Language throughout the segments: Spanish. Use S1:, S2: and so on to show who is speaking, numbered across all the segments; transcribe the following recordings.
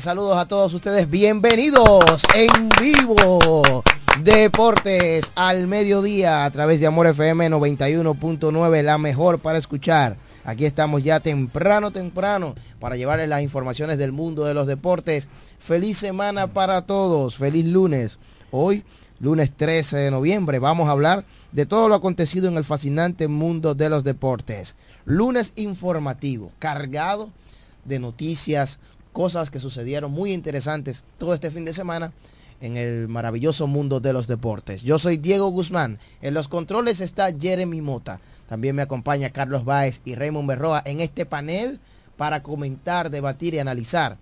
S1: Saludos a todos ustedes, bienvenidos en vivo. Deportes al mediodía a través de Amor FM 91.9, la mejor para escuchar. Aquí estamos ya temprano, temprano, para llevarles las informaciones del mundo de los deportes. Feliz semana para todos, feliz lunes. Hoy, lunes 13 de noviembre, vamos a hablar de todo lo acontecido en el fascinante mundo de los deportes. Lunes informativo, cargado de noticias, cosas que sucedieron muy interesantes todo este fin de semana en el maravilloso mundo de los deportes. Yo soy Diego Guzmán. En los controles está Jeremy Mota. También me acompaña Carlos Báez y Raymond Berroa en este panel para comentar, debatir y analizar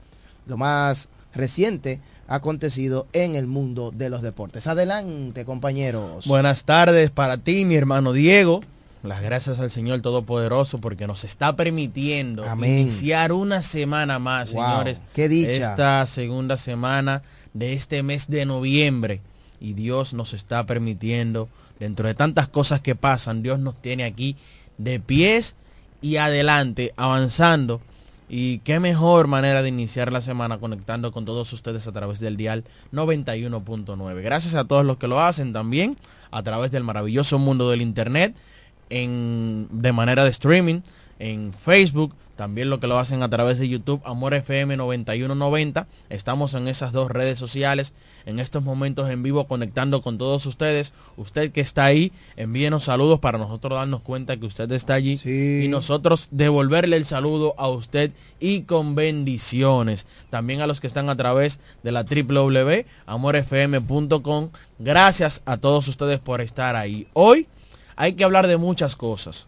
S1: lo más reciente acontecido en el mundo de los deportes. Adelante, compañeros.
S2: Buenas tardes para ti, mi hermano Diego. Las gracias al Señor Todopoderoso porque nos está permitiendo
S1: Amén.
S2: iniciar una semana más,
S1: Wow,
S2: señores.
S1: qué dicha.
S2: Esta segunda semana de este mes de noviembre. Y Dios nos está permitiendo, dentro de tantas cosas que pasan, Dios nos tiene aquí de pies y adelante, avanzando Y qué mejor manera de iniciar la semana conectando con todos ustedes a través del dial 91.9. Gracias a todos los que lo hacen también a través del maravilloso mundo del Internet, en, de manera de streaming, en Facebook, también lo que lo hacen a través de YouTube, Amor FM 9190. Estamos en esas dos redes sociales en estos momentos en vivo conectando con todos ustedes. Usted que está ahí, envíenos saludos para nosotros darnos cuenta que usted está allí y nosotros devolverle el saludo a usted y con bendiciones. También a los que están a través de la www.amorfm.com. Gracias a todos ustedes por estar ahí. Hoy hay que hablar de muchas cosas.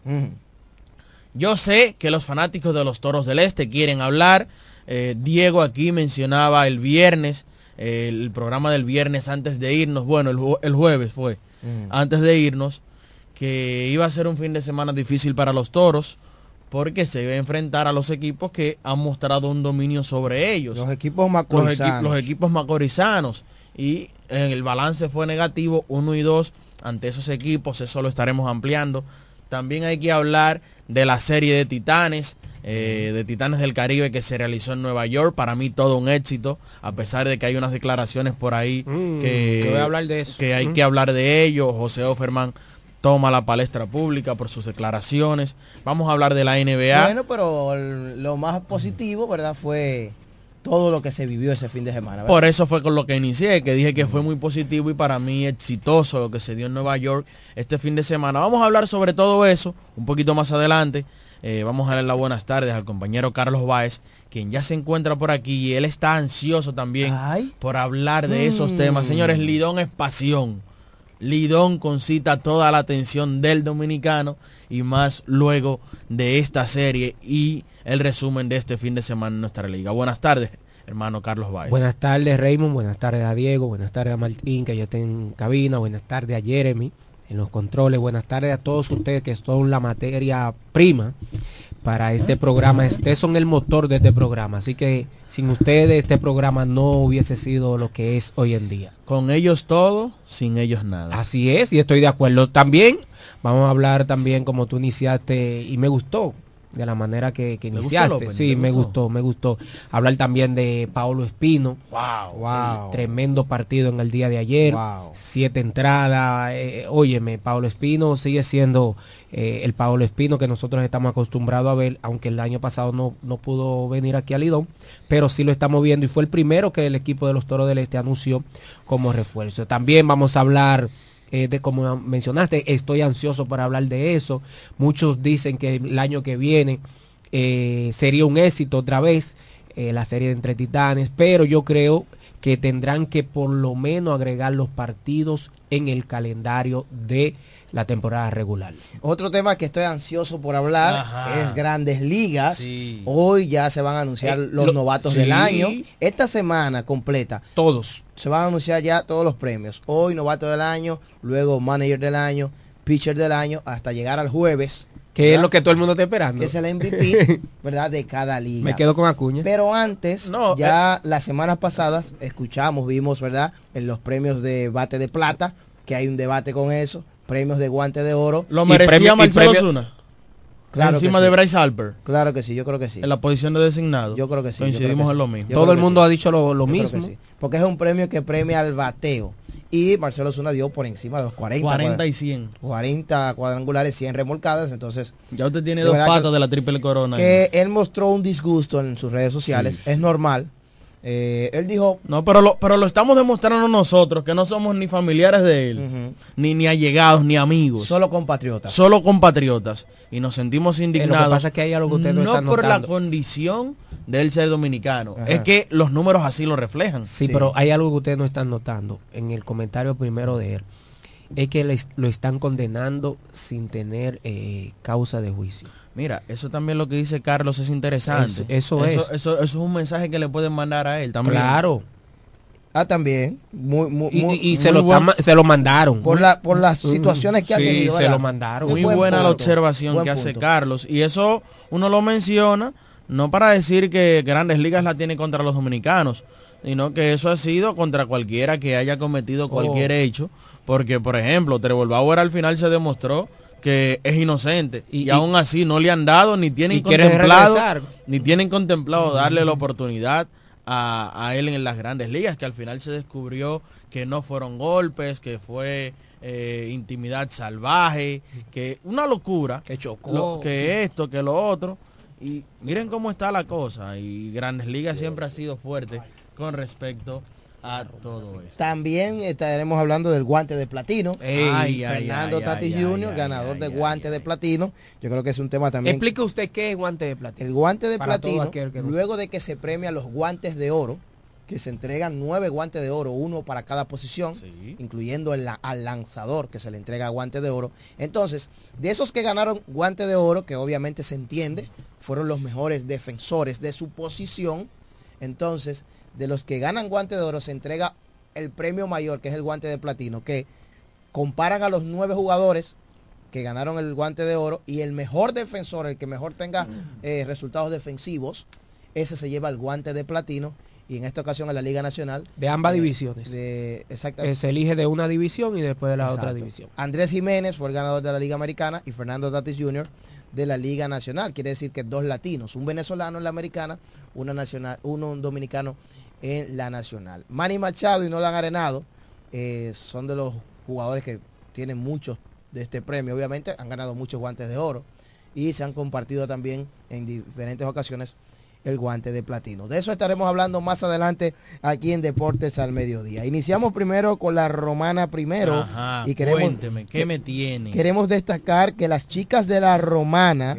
S2: Yo sé que los fanáticos de los Toros del Este quieren hablar. Eh, Diego aquí mencionaba el viernes, eh, el programa del viernes antes de irnos, bueno, el, jueves fue, antes de irnos, que iba a ser un fin de semana difícil para los Toros porque se iba a enfrentar a los equipos que han mostrado un dominio sobre ellos.
S1: Los equipos macorizanos.
S2: Los, equipos macorizanos. Y el balance fue negativo, uno y dos ante esos equipos, eso lo estaremos ampliando. También hay que hablar de la serie de Titanes, eh, de Titanes del Caribe que se realizó en Nueva York. Para mí todo un éxito, a pesar de que hay unas declaraciones por ahí
S3: Mm,
S2: que,
S3: voy a hablar de eso.
S2: que hay
S3: Mm.
S2: que hablar de ello. José Offerman toma la palestra pública por sus declaraciones. Vamos a hablar de la NBA.
S1: Bueno, pero lo más positivo, ¿verdad? Fue todo lo que se vivió ese fin de semana. ¿verdad?
S2: Por eso fue con lo que inicié, que dije que fue muy positivo y para mí exitoso lo que se dio en Nueva York este fin de semana. Vamos a hablar sobre todo eso un poquito más adelante. Eh, vamos a darle las buenas tardes al compañero Carlos Báez, quien ya se encuentra por aquí y él está ansioso también por hablar de esos
S1: Mm.
S2: temas. Señores, Lidón es pasión. Lidón concita toda la atención del dominicano y más luego de esta serie y el resumen de este fin de semana en nuestra liga. Buenas tardes, hermano Carlos Báez.
S3: Buenas tardes Raymond, buenas tardes a Diego, buenas tardes a Martín que ya está en cabina, buenas tardes a Jeremy en los controles, buenas tardes a todos ustedes que son la materia prima para este programa. Ustedes son el motor de este programa, así que sin ustedes este programa no hubiese sido lo que es hoy en día.
S2: Con ellos todo, sin ellos nada.
S3: Así es, y estoy de acuerdo. También vamos a hablar también como tú iniciaste y me gustó de la manera que, que
S2: ¿Le gustó,
S3: iniciaste.
S2: López?
S3: sí,
S2: ¿Le
S3: me
S2: gustó?
S3: me gustó. Hablar también de Paulo Espino.
S2: Wow,
S1: wow.
S3: Tremendo partido en el día de ayer.
S1: Wow.
S3: Siete entradas. eh, óyeme, Paulo Espino sigue siendo eh, el Paulo Espino que nosotros estamos acostumbrados a ver, aunque el año pasado no, no pudo venir aquí a Lidón, pero sí lo estamos viendo y fue el primero que el equipo de los Toros del Este anunció como refuerzo. También vamos a hablar eh, como mencionaste, estoy ansioso para hablar de eso. Muchos dicen que el año que viene eh, sería un éxito otra vez eh, la serie de entre titanes, pero yo creo que tendrán que por lo menos agregar los partidos en el calendario de la temporada regular.
S1: Otro tema que estoy ansioso por hablar
S2: Ajá.
S1: es grandes ligas.
S2: Sí.
S1: Hoy ya se van a anunciar
S3: Eh,
S1: los
S3: lo-
S1: novatos
S3: sí.
S1: del año. Esta semana completa
S3: Todos.
S1: se van a anunciar ya todos los premios. Hoy novato del año, luego manager del año, pitcher del año, hasta llegar al jueves.
S3: Que es lo que todo el mundo está esperando.
S1: que es el MVP, ¿verdad? De cada liga.
S3: Me quedo con Acuña.
S1: Pero antes,
S2: No,
S1: ya las semanas pasadas escuchamos, vimos, ¿verdad? En los premios de bate de plata, que hay un debate con eso, premios de guante de oro.
S2: ¿Lo merecía Marcelo?
S1: Claro
S2: Encima
S1: que
S2: de. Bryce Harper,
S1: Claro que sí, yo creo que sí.
S2: en la posición de designado.
S1: Yo creo que sí.
S2: Coincidimos
S1: que
S2: en lo mismo.
S1: Yo
S3: todo el mundo
S1: sí.
S3: ha dicho lo, lo
S1: Yo creo que
S3: mismo.
S1: sí. Porque es un premio que premia al bateo. Y Marcelo Zuna dio por encima de los 40.
S2: 40 y 100.
S1: 40 cuadrangulares, 100 remolcadas. Entonces,
S2: Ya usted tiene dos
S1: que-
S2: patas de la triple corona.
S1: que él mostró un disgusto en sus redes sociales.
S2: Sí, sí.
S1: Es normal. Eh, él dijo,
S2: No, pero lo, pero lo estamos demostrando nosotros, que no somos ni familiares de él, ni, ni allegados, ni amigos.
S1: solo compatriotas.
S2: Solo compatriotas. Y nos sentimos indignados.
S3: pasa es que hay algo que usted no está
S2: por la condición de él ser dominicano.
S1: Ajá.
S2: Es que los números así lo reflejan.
S3: Sí,
S1: Sí.
S3: pero hay algo que ustedes no están notando en el comentario primero de él. Es que lo están condenando sin tener eh, causa de juicio.
S2: Mira, eso también lo que dice Carlos es interesante.
S3: Eso- eso es.
S2: Eso, eso es un mensaje que le pueden mandar a él también.
S3: Claro.
S1: Ah, también. Muy, muy,
S3: Y,
S1: muy-
S3: y- y se,
S2: muy
S3: lo se lo mandaron.
S1: por, la, por las situaciones que ha
S3: Sí,
S1: tenido.
S3: se
S1: ¿verdad?
S3: lo mandaron.
S2: Muy
S1: Buen
S2: buena la observación que hace
S1: punto.
S2: Carlos. Y eso uno lo menciona, no para decir que Grandes Ligas la tiene contra los dominicanos, sino que eso ha sido contra cualquiera que haya cometido cualquier
S3: Oh.
S2: hecho. Porque, por ejemplo, Trevor Bauer al final se demostró que es inocente. Y, aún así no le han dado ni tienen
S3: y
S2: contemplado ni tienen contemplado darle la oportunidad a, a él en las grandes ligas que al final se descubrió que no fueron golpes que fue eh, intimidad salvaje que una locura.
S3: Que chocó.
S2: lo- que esto que lo otro. Y miren cómo está la cosa. Y grandes ligas siempre ha sido fuerte con respecto a todo esto
S1: También estaremos hablando del guante de platino.
S3: Ey,
S2: Ay, ay,
S1: Fernando
S2: ay, ay,
S1: Jr., ganador
S2: ay,
S1: guante de platino. Yo creo que es un tema también.
S3: Explique usted qué es guante de platino.
S1: El guante de
S3: Para
S1: platino,
S3: que
S1: luego de que se premia los guantes de oro, que se entregan nueve guantes de oro, uno para cada posición,
S2: Sí.
S1: incluyendo el al lanzador que se le entrega guante de oro. Entonces, de esos que ganaron guante de oro, que obviamente se entiende, fueron los mejores defensores de su posición. Entonces, de los que ganan guante de oro, se entrega el premio mayor, que es el guante de platino, que comparan a los nueve jugadores que ganaron el guante de oro y el mejor defensor, el que mejor tenga eh, resultados defensivos, ese se lleva el guante de platino y en esta ocasión en la Liga Nacional.
S3: De ambas
S1: eh,
S3: divisiones.
S1: De, exacta-
S3: Eh, se elige de una división y después de la otra división.
S1: Andrés Jiménez fue el ganador de la Liga Americana y Fernando Tatis Jr. de la Liga Nacional. Quiere decir que dos latinos, un venezolano en la Americana, una nacional, uno un dominicano en la Nacional. Manny Machado y Nolan Arenado eh, son de los jugadores que tienen muchos de este premio. Obviamente han ganado muchos guantes de oro y se han compartido también en diferentes ocasiones el guante de platino. De eso estaremos hablando más adelante aquí en Deportes al Mediodía. Iniciamos primero con la romana primero
S2: Ajá,
S1: y queremos
S2: cuénteme, ¿qué
S1: que-
S2: me tiene?
S1: Queremos destacar que las chicas de la romana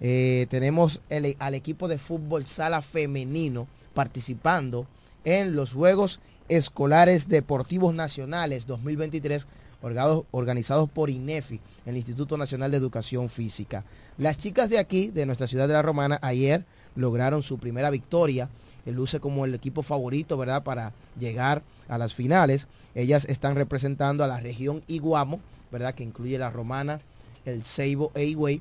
S1: eh, tenemos el- al equipo de fútbol sala femenino participando en los Juegos Escolares Deportivos Nacionales 2023 orgados- organizados por INEFI, el Instituto Nacional de Educación Física. Las chicas de aquí, de nuestra ciudad de la Romana, ayer lograron su primera victoria. Eh, luce como el equipo favorito, ¿verdad?, para llegar a las finales. Ellas están representando a la región Iguamo, ¿verdad?, que incluye la Romana, el Seibo e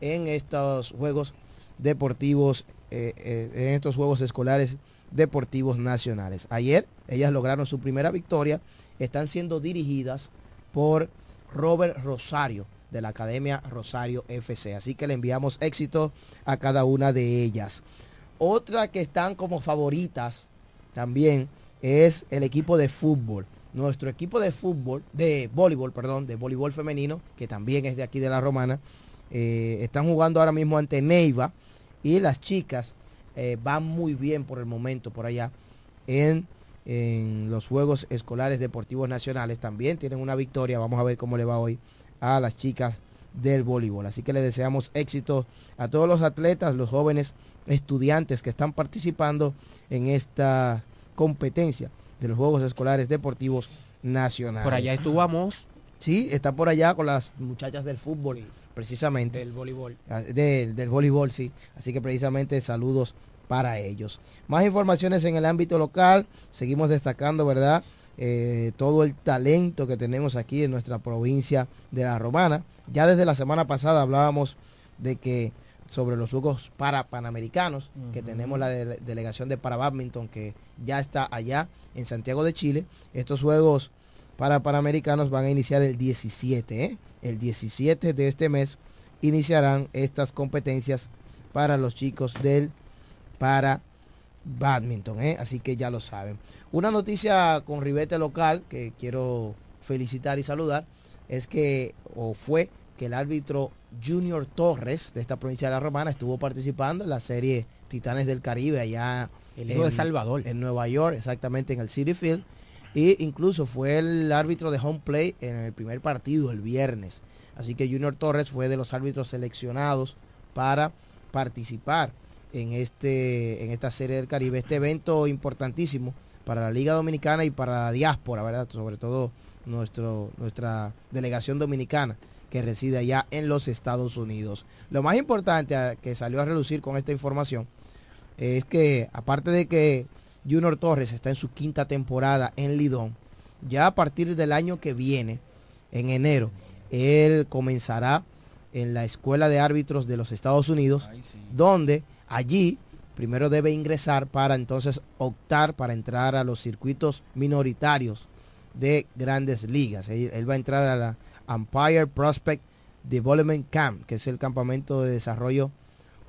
S1: en estos Juegos Deportivos, eh, eh, en estos Juegos Escolares Deportivos Nacionales. Ayer ellas lograron su primera victoria, están siendo dirigidas por Robert Rosario de la Academia Rosario FC. Así que le enviamos éxito a cada una de ellas. Otra que están como favoritas también es el equipo de fútbol. Nuestro equipo de fútbol, de voleibol, perdón, de voleibol femenino, que también es de aquí de la Romana, eh, están jugando ahora mismo ante Neiva y las chicas eh, van muy bien por el momento por allá en, en los Juegos Escolares Deportivos Nacionales. También tienen una victoria, vamos a ver cómo le va hoy a las chicas del voleibol. Así que le deseamos éxito a todos los atletas, los jóvenes estudiantes que están participando en esta competencia de los Juegos Escolares Deportivos Nacionales.
S3: Por allá estuvamos
S1: Sí, está por allá con las muchachas del fútbol, precisamente.
S3: del voleibol.
S1: Ah, del, del voleibol, sí. Así que precisamente saludos para ellos. Más informaciones en el ámbito local. Seguimos destacando, ¿verdad? Eh, todo el talento que tenemos aquí en nuestra provincia de La Romana. Ya desde la semana pasada hablábamos de que sobre los Juegos para Panamericanos, que tenemos la de- delegación de para badminton que ya está allá en Santiago de Chile. Estos Juegos para Panamericanos van a iniciar el 17, ¿eh? El 17 de este mes iniciarán estas competencias para los chicos del para badminton, ¿eh? así que ya lo saben. Una noticia con ribete local que quiero felicitar y saludar es que, o fue que el árbitro Junior Torres de esta provincia de La Romana estuvo participando en la serie Titanes del Caribe allá
S3: El hijo de Salvador.
S1: en Nueva York, exactamente en el City Field. Y incluso fue el árbitro de home play en el primer partido el viernes. Así que Junior Torres fue de los árbitros seleccionados para participar en, este, en esta serie del Caribe, este evento importantísimo para la Liga Dominicana y para la diáspora, ¿verdad? Sobre todo nuestro, nuestra delegación dominicana que reside allá en los Estados Unidos. Lo más importante que salió a relucir con esta información es que aparte de que Junior Torres está en su quinta temporada en Lidón, ya a partir del año que viene, en enero, él comenzará en la Escuela de Árbitros de los Estados Unidos, donde allí primero debe ingresar para entonces optar para entrar a los circuitos minoritarios de grandes ligas. Él, va a entrar a la Empire Prospect Development Camp, que es el campamento de desarrollo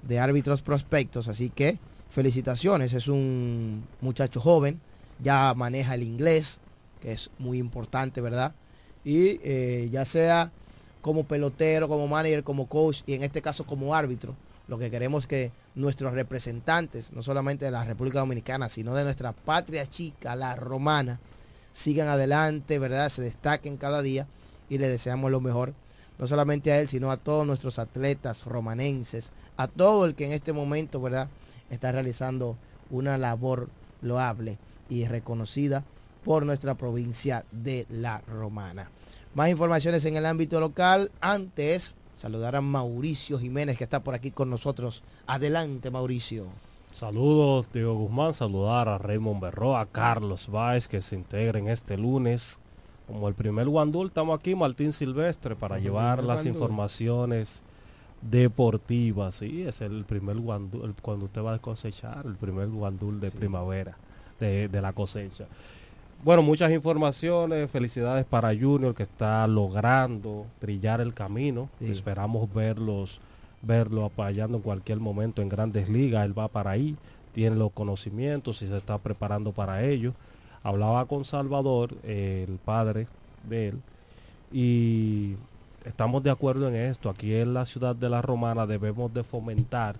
S1: de árbitros prospectos. Así que felicitaciones, es un muchacho joven, ya maneja el inglés, que es muy importante, ¿verdad? Y eh, ya sea como pelotero, como manager, como coach y en este caso como árbitro, lo que queremos que nuestros representantes, no solamente de la República Dominicana, sino de nuestra patria chica, la romana, sigan adelante, ¿verdad? Se destaquen cada día y le deseamos lo mejor, no solamente a él, sino a todos nuestros atletas romanenses, a todo el que en este momento, ¿verdad? Está realizando una labor loable y reconocida por nuestra provincia de La Romana. Más informaciones en el ámbito local. Antes, saludar a Mauricio Jiménez que está por aquí con nosotros. Adelante, Mauricio.
S4: Saludos, Diego Guzmán. Saludar a Raymond Berro, a Carlos Báez que se integren este lunes. Como el primer guandul, estamos aquí, Martín Silvestre, para llevar las informaciones deportivas. Sí, es el primer guandul, cuando usted va a cosechar, el primer guandul de primavera, de, de la cosecha. Bueno, muchas informaciones. Felicidades para Junior que está logrando brillar el camino. Esperamos verlos, verlo apoyando en cualquier momento en grandes ligas. Él va para ahí, tiene los conocimientos y se está preparando para ello. Hablaba con Salvador, el padre de él, y estamos de acuerdo en esto. Aquí en la ciudad de La Romana debemos de fomentar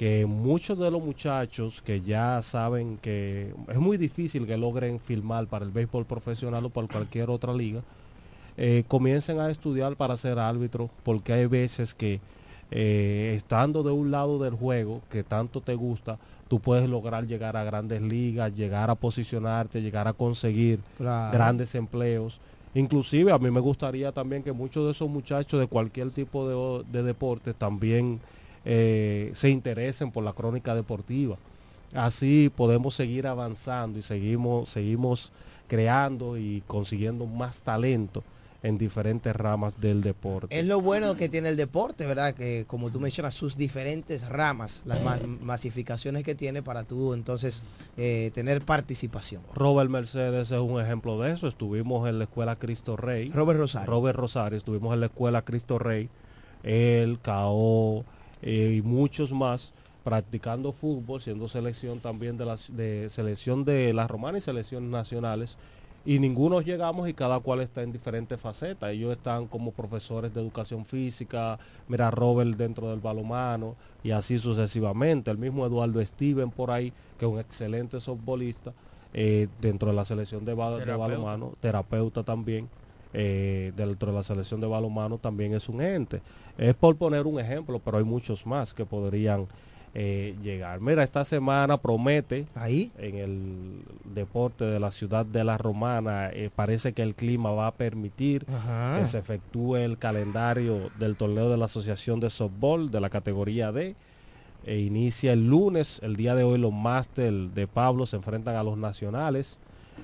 S4: que muchos de los muchachos que ya saben que es muy difícil que logren filmar para el béisbol profesional o para cualquier otra liga, eh, comiencen a estudiar para ser árbitro, porque hay veces que eh, estando de un lado del juego que tanto te gusta, tú puedes lograr llegar a grandes ligas, llegar a posicionarte, llegar a conseguir grandes empleos. Inclusive a mí me gustaría también que muchos de esos muchachos de cualquier tipo de, de deporte también eh, se interesen por la crónica deportiva. Así podemos seguir avanzando y seguimos, seguimos creando y consiguiendo más talento en diferentes ramas del deporte.
S1: Es lo bueno que tiene el deporte, ¿verdad? Que como tú mencionas, sus diferentes ramas, las masificaciones que tiene para tú entonces eh, tener participación.
S4: Robert Mercedes es un ejemplo de eso. Estuvimos en la escuela Cristo Rey.
S1: Robert Rosario.
S4: Robert Rosario, estuvimos en la escuela Cristo Rey. Él, Cao, eh, y muchos más practicando fútbol, siendo selección también de la de selección de las romanas y selecciones nacionales. Y ninguno llegamos y cada cual está en diferentes facetas. Ellos están como profesores de educación física, mira Robert dentro del balomano y así sucesivamente. El mismo Eduardo Steven por ahí, que es un excelente softbolista eh, dentro de la selección de, de balomano, terapeuta también eh, dentro de la selección de balonmano también es un ente. Es por poner un ejemplo, pero hay muchos más que podrían eh, llegar. Mira, esta semana promete
S1: ahí
S4: en el deporte de la ciudad de la Romana, eh, parece que el clima va a permitir que se efectúe el calendario del torneo de la Asociación de Softball de la categoría D. E inicia el lunes, el día de hoy los máster de Pablo se enfrentan a los nacionales.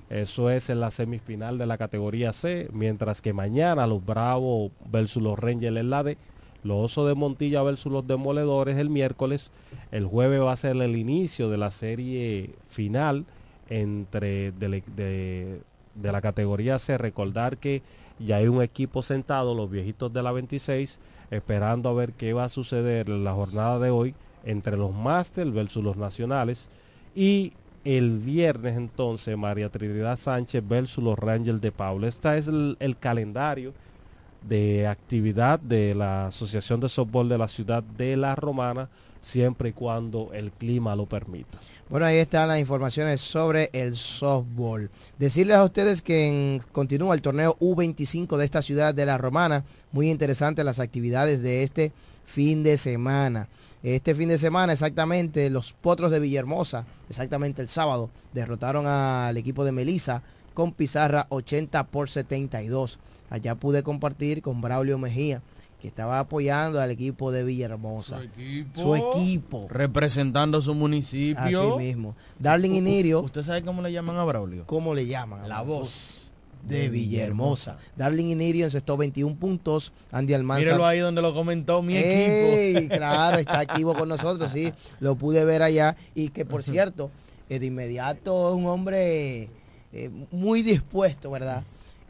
S4: Eso es en la semifinal de la categoría C, mientras que mañana los Bravos versus los Rangers en la D, los Osos de Montilla versus los Demoledores el miércoles, el jueves va a ser el inicio de la serie final entre de, la categoría C. Recordar que ya hay un equipo sentado, los viejitos de la 26, esperando a ver qué va a suceder en la jornada de hoy entre los Masters versus los Nacionales y el viernes entonces María Trinidad Sánchez versus los Rangers de Paulo. Este es el, calendario de actividad de la Asociación de Softball de la ciudad de La Romana, siempre y cuando el clima lo permita.
S1: Bueno, ahí están las informaciones sobre el softball. Decirles a ustedes que continúa el torneo U25 de esta ciudad de La Romana. Muy interesantes las actividades de este fin de semana. Este fin de semana exactamente los Potros de Villahermosa, exactamente el sábado, derrotaron al equipo de Melisa con pizarra 80 por 72. Allá pude compartir con Braulio Mejía, que estaba apoyando al equipo de Villahermosa. Su equipo.
S2: Representando su municipio.
S1: Así mismo. Darling y Nirio.
S2: ¿Usted sabe cómo le llaman a Braulio?
S1: ¿Cómo le llaman?
S2: La voz
S1: de Villahermosa. Darling Inirio encestó 21 puntos. Andy Almanza.
S2: Míralo ahí donde lo comentó mi equipo.
S1: Claro, está activo con nosotros, sí. Lo pude ver allá. Y que por cierto, eh, de inmediato un hombre eh, muy dispuesto, ¿verdad?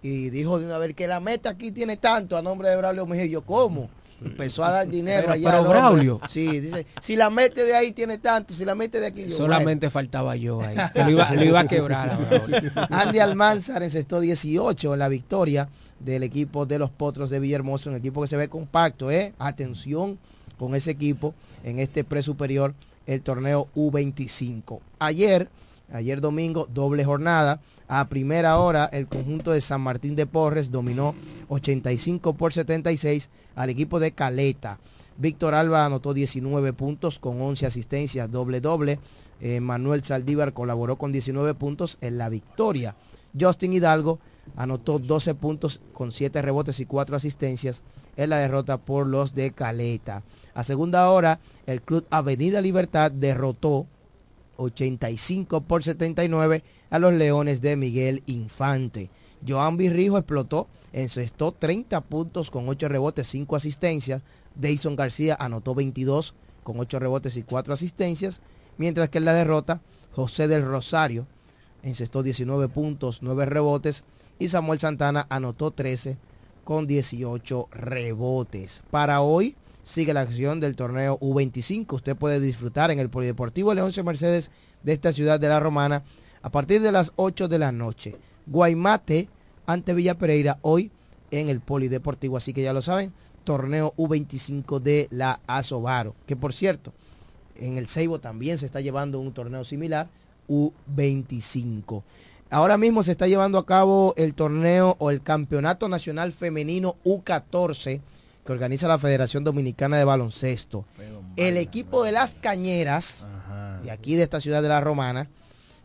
S1: Y dijo de una vez que la meta aquí tiene tanto a nombre de Braulio Mejía. Yo, ¿cómo? Empezó a dar dinero
S3: Pero-
S1: allá.
S3: pero. Braulio.
S1: Sí, dice, si la mete de ahí tiene tanto, si la mete de aquí. yo,
S3: Solamente faltaba yo ahí. lo, iba, lo iba a quebrar. ahora.
S1: bueno. Andy Almanzar encestó 18 en la victoria del equipo de los Potros de Villahermosa, un equipo que se ve compacto, ¿eh? Atención con ese equipo en este pre-superior, el torneo U25. Ayer, ayer domingo, doble jornada. A primera hora, el conjunto de San Martín de Porres dominó 85 por 76 al equipo de Caleta. Víctor Alba anotó 19 puntos con 11 asistencias, doble doble. Eh, Manuel Saldívar colaboró con 19 puntos en la victoria. Justin Hidalgo anotó 12 puntos con 7 rebotes y 4 asistencias en la derrota por los de Caleta. A segunda hora, el club Avenida Libertad derrotó 85 por 79 a los Leones de Miguel Infante. Joan Virrijo explotó, encestó 30 puntos con 8 rebotes, 5 asistencias. Dayson García anotó 22 con 8 rebotes y 4 asistencias. Mientras que en la derrota, José del Rosario encestó 19 puntos, 9 rebotes. Y Samuel Santana anotó 13 con 18 rebotes. Para hoy sigue la acción del torneo U25. Usted puede disfrutar en el Polideportivo Leoncio Mercedes de esta ciudad de la Romana a partir de las 8 de la noche. Guaymate ante Villa Pereira hoy en el Polideportivo. Así que ya lo saben, torneo U25 de la Asobaro. Que por cierto, en el Ceibo también se está llevando un torneo similar, U25. Ahora mismo se está llevando a cabo el torneo o el Campeonato Nacional Femenino U14 que organiza la Federación Dominicana de Baloncesto. El equipo de las Cañeras, de aquí de esta ciudad de la Romana,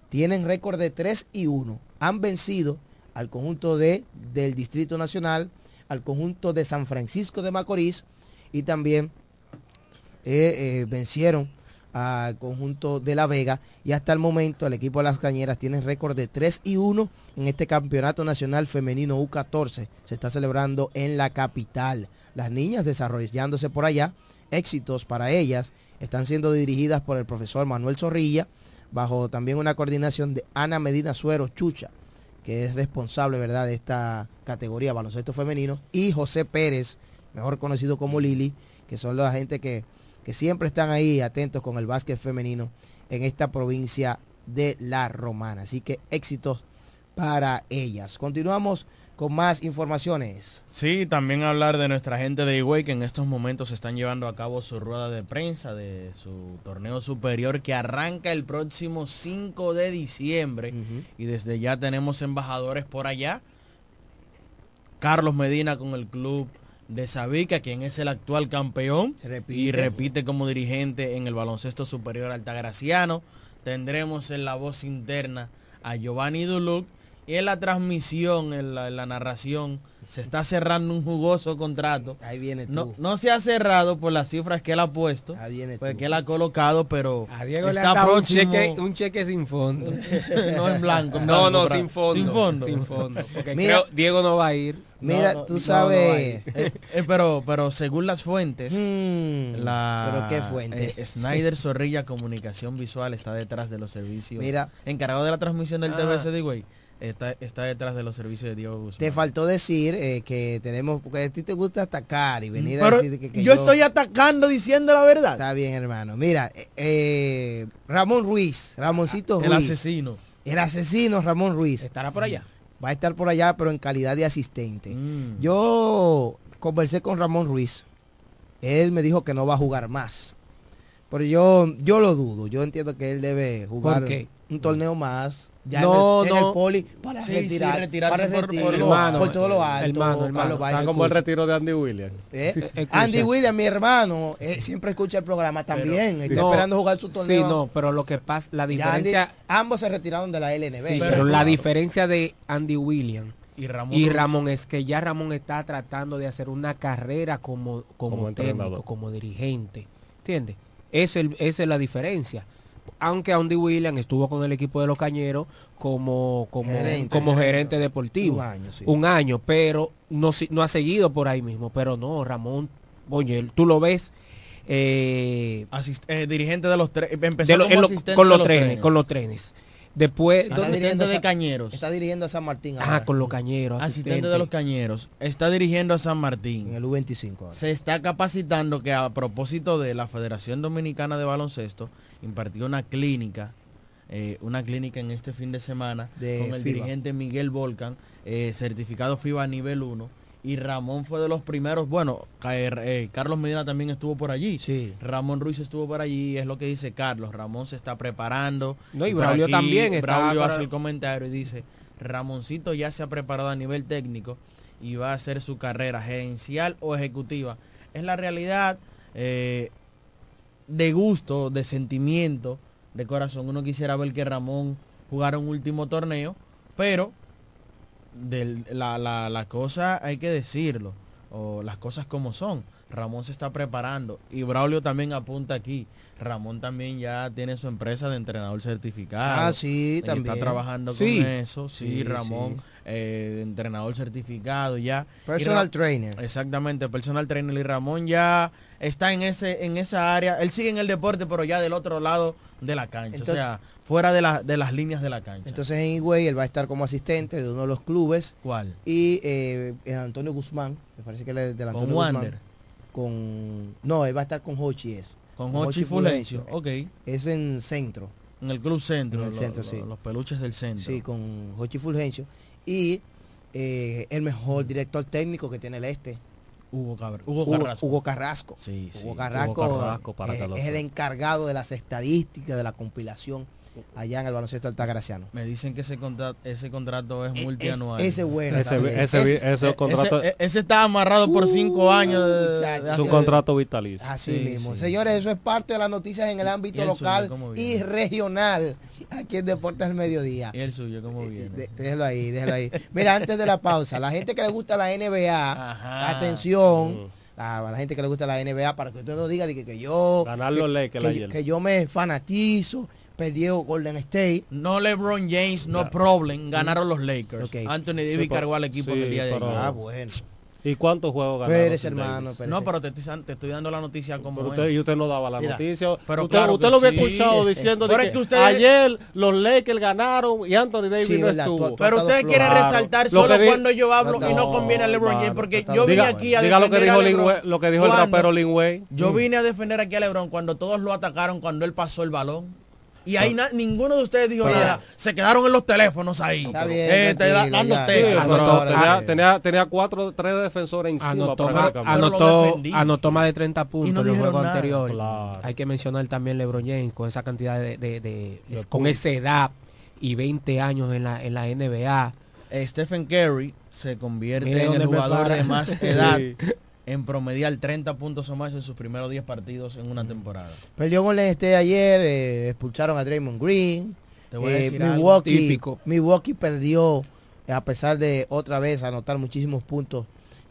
S1: tienen récord de 3 y 1. Han vencido al conjunto de, del Distrito Nacional, al conjunto de San Francisco de Macorís y también eh, eh, vencieron al conjunto de La Vega y hasta el momento el equipo de las Cañeras tiene récord de 3 y 1 en este Campeonato Nacional Femenino U14. Se está celebrando en la capital. Las niñas desarrollándose por allá, éxitos para ellas, están siendo dirigidas por el profesor Manuel Zorrilla, bajo también una coordinación de Ana Medina Suero Chucha, que es responsable ¿verdad? de esta categoría baloncesto femenino, y José Pérez, mejor conocido como Lili, que son la gente que, que siempre están ahí atentos con el básquet femenino en esta provincia de La Romana. Así que éxitos para ellas. Continuamos con más informaciones.
S2: Sí, también hablar de nuestra gente de Higüey que en estos momentos están llevando a cabo su rueda de prensa de su torneo superior que arranca el próximo 5 de diciembre y desde ya tenemos embajadores por allá. Carlos Medina con el club de Sabica, quien es el actual campeón y repite como dirigente en el baloncesto superior altagraciano. Tendremos en la voz interna a Giovanni Duluc y en la transmisión, en la, en la narración, se está cerrando un jugoso contrato.
S1: Ahí viene tú.
S2: No, no se ha cerrado por las cifras que él ha puesto,
S1: Ahí viene
S2: pues
S1: tú.
S2: que él ha colocado, pero
S3: A Diego le
S2: está
S3: un
S2: próximo.
S3: cheque, un cheque sin fondo.
S2: no en blanco. en
S3: No,
S2: blanco,
S3: no, sin fondo.
S2: Sin fondo.
S3: Sin fondo. Porque
S1: Mira-
S3: creo Diego no va a ir.
S1: Mira,
S2: No, no,
S1: tú
S2: no,
S1: sabes...
S2: Eh, eh, pero, pero según las fuentes,
S1: Mm,
S2: la
S1: pero qué fuente.
S2: eh, Snyder Zorrilla Comunicación Visual está detrás de los servicios.
S1: Mira.
S2: encargado de la transmisión del
S1: Ah.
S2: TBC de güey, está, está detrás de los servicios de Diego Guzmán.
S1: Te faltó decir eh, que tenemos, porque a ti te gusta atacar y venir
S2: Pero
S1: a decir que, que
S2: yo estoy atacando diciendo la verdad.
S1: Está bien, hermano. Mira, eh, eh, Ramón Ruiz, Ramoncito Ruiz.
S2: El asesino.
S1: El asesino Ramón Ruiz.
S3: ¿Estará por allá?
S1: Va a estar por allá, pero en calidad de asistente.
S2: Mm.
S1: Yo conversé con Ramón Ruiz. Él me dijo que no va a jugar más. Pero yo, yo lo dudo. Yo entiendo que él debe jugar un torneo más. Ya
S3: No,
S1: en, el, en
S3: no.
S1: el poli para
S2: Sí,
S1: retirar,
S2: sí, retirarse
S1: para
S2: por-
S1: retiro,
S2: por-
S3: hermano,
S1: por todo lo alto.
S3: hermano,
S4: Está como el retiro de Andy Williams.
S1: ¿Eh? Andy Williams, mi hermano, eh, siempre escucha el programa también. está
S3: No,
S1: esperando jugar su torneo.
S3: Sí, no, pero lo que pasa, la
S1: Andy-
S3: diferencia,
S1: ambos se retiraron de la LNB.
S3: sí, pero la
S2: claro.
S3: diferencia de Andy Williams
S2: Y Ramón.
S3: y. Ramón es que ya Ramón está tratando de hacer una carrera como, como,
S4: Como
S3: técnico,
S4: entrenador.
S3: como dirigente. ¿Entiendes? Esa es, el- esa es la diferencia. Aunque Andy Williams estuvo con el equipo de los Cañeros como, como,
S1: Gerente.
S3: como gerente deportivo.
S1: Un año, sí.
S3: Un año, pero no, si- no ha seguido por ahí mismo. Pero no, Ramón, oye, tú lo ves eh,
S2: Asist- eh, dirigente de los tres. Empezó
S3: de lo-
S2: como
S3: en lo-
S2: asistente
S3: con
S2: de
S3: los trenes, con los trenes. Después,
S1: Está
S3: ¿dónde-
S1: dirigiendo
S2: de Cañeros.
S1: Está dirigiendo a San Martín.
S3: Ah, con los cañeros.
S2: Asistente de los Cañeros. Está dirigiendo a San
S1: En
S2: Martín.
S1: el U25. ahora.
S2: Se está capacitando que a propósito de la Federación Dominicana de Baloncesto impartió una clínica, eh, una clínica en este fin de semana
S1: De
S2: con el
S1: FIBA.
S2: dirigente Miguel Volcan, eh, certificado FIBA nivel 1. Y Ramón fue de los primeros, bueno, eh, Carlos Medina también estuvo por allí.
S1: Sí.
S2: Ramón Ruiz estuvo por allí, es lo que dice Carlos. Ramón se está preparando.
S3: No, y Braulio también está
S2: Braulio
S3: para-
S2: hace el comentario y dice, Ramoncito ya se ha preparado a nivel técnico y va a hacer su carrera gerencial o ejecutiva. Es la realidad eh, de gusto, de sentimiento, de corazón. Uno quisiera ver que Ramón jugara un último torneo, pero del- la, la, la cosa hay que decirlo, o las cosas como son. Ramón se está preparando y Braulio también apunta aquí. Ramón también ya tiene su empresa de entrenador certificado.
S1: Ah, sí, también.
S2: Está trabajando
S3: Sí.
S2: con eso. Sí,
S1: Sí,
S2: Ramón,
S1: sí.
S2: eh, entrenador certificado ya.
S1: Personal trainer.
S2: Exactamente, personal trainer. Y Ramón ya está en ese en esa área. Él sigue en el deporte, pero ya del otro lado de la cancha.
S1: Entonces-
S2: o sea, fuera de, la- de las líneas de la cancha.
S1: Entonces en Higüey él va a estar como asistente de uno de los clubes.
S2: ¿Cuál?
S1: Y eh, Antonio Guzmán, me parece que él es del
S2: Con
S1: Antonio
S2: Wander.
S1: Guzmán. Con, no, él va a estar con Hochi es.
S2: Con
S1: Con
S2: Hochi
S1: Hochi
S2: Fulgencio.
S1: Fulgencio.
S2: Ok.
S1: Es en centro.
S2: En el club centro.
S1: En el
S2: lo-
S1: centro,
S2: lo-
S1: sí.
S2: Los peluches del centro.
S1: Sí, con Hochi Fulgencio. Y eh, el mejor director técnico que tiene el este.
S2: Hugo, Cabra- Hugo
S1: Hugo,
S2: Carrasco.
S1: Hugo Carrasco.
S2: Sí, sí.
S1: Hugo Carrasco,
S4: Hugo Carrasco, para
S1: es, es el encargado de las estadísticas, de la compilación allá en el baloncesto altagraciano.
S2: Me dicen que ese contrato, ese contrato es
S1: Es-
S2: multianual.
S1: ese es bueno.
S4: Ese,
S1: también.
S4: ese,
S1: Ese-
S4: ese,
S2: Eh,
S4: contrato
S2: ese, eh, ese está amarrado por cinco años. de- de-
S1: muchacho.
S2: de
S4: es un contrato vitalicio.
S1: Así
S2: Sí,
S1: mismo.
S2: sí.
S1: Señores, eso es parte de las noticias en el
S2: ¿Y
S1: ámbito
S2: el
S1: local
S2: suyo
S1: y regional. Aquí en Deportes al Mediodía.
S2: Y el suyo, ¿cómo viene?
S1: De- déjelo ahí, déjelo ahí. Mira, antes de la pausa, la gente que le gusta la NBA,
S2: Ajá.
S1: atención,
S4: Mm.
S1: a la gente que le gusta la NBA, para que usted no diga de que, que yo,
S4: Ganar
S1: que, que, yo- que yo me fanatizo, perdió Golden State.
S2: No LeBron James, no problem. Ganaron los Lakers.
S1: Ok.
S2: Anthony Davis
S4: Sí,
S2: cargó al equipo
S4: sí,
S2: en el día de ayer.
S1: Ah, bueno.
S4: ¿Y cuántos juegos ganaron?
S1: Pérez, hermano? Pérez.
S2: No, pero te estoy, te estoy dando la noticia como
S4: Pero usted,
S2: es.
S4: y usted no daba la
S1: Mira,
S4: noticia.
S2: pero
S4: usted
S2: claro
S4: usted lo había
S2: sí.
S4: escuchado diciendo de que,
S2: que ustedes-
S4: ayer los Lakers ganaron y Anthony Davis
S1: Sí,
S4: no
S1: verdad,
S4: estuvo.
S1: tú- tú-
S2: Pero
S1: Todo
S2: usted quiere
S1: flojo.
S2: resaltar
S4: Lo
S2: solo
S4: que
S2: cuando yo hablo
S1: No,
S2: y no conviene a LeBron James, porque yo vine
S4: diga,
S2: aquí a
S4: diga lo que
S2: defender
S4: dijo
S2: a
S4: lo que dijo el rapero Lin Way.
S2: Yo
S1: Mm.
S2: vine a defender aquí a LeBron cuando todos lo atacaron cuando él pasó el balón. Y ahí na- ninguno de ustedes dijo
S1: Pero-
S2: nada. Se quedaron en los teléfonos ahí.
S1: Está bien,
S2: Eh, te da-
S1: ya,
S4: Sí,
S1: Anotó,
S4: tenía,
S1: ah,
S4: tenía, tenía cuatro, tres defensores encima
S3: Anotó, anotó, anotó más de 30 puntos
S2: no
S3: en los
S2: dijeron
S3: juegos
S2: nada.
S3: anteriores.
S4: Claro.
S3: Hay que mencionar también LeBron James con esa cantidad de, de- de-
S4: De
S3: con esa edad y 20 años en la, en la NBA.
S2: Stephen Curry se convierte en el jugador de más edad
S4: Sí.
S2: En promediar 30 puntos o más en sus primeros 10 partidos en una temporada.
S1: Perdió Golden State ayer, eh, expulsaron a Draymond Green.
S2: Te voy a
S1: Eh,
S2: decir algo.
S1: Milwaukee,
S3: típico.
S1: Milwaukee perdió eh, a pesar de otra vez anotar muchísimos puntos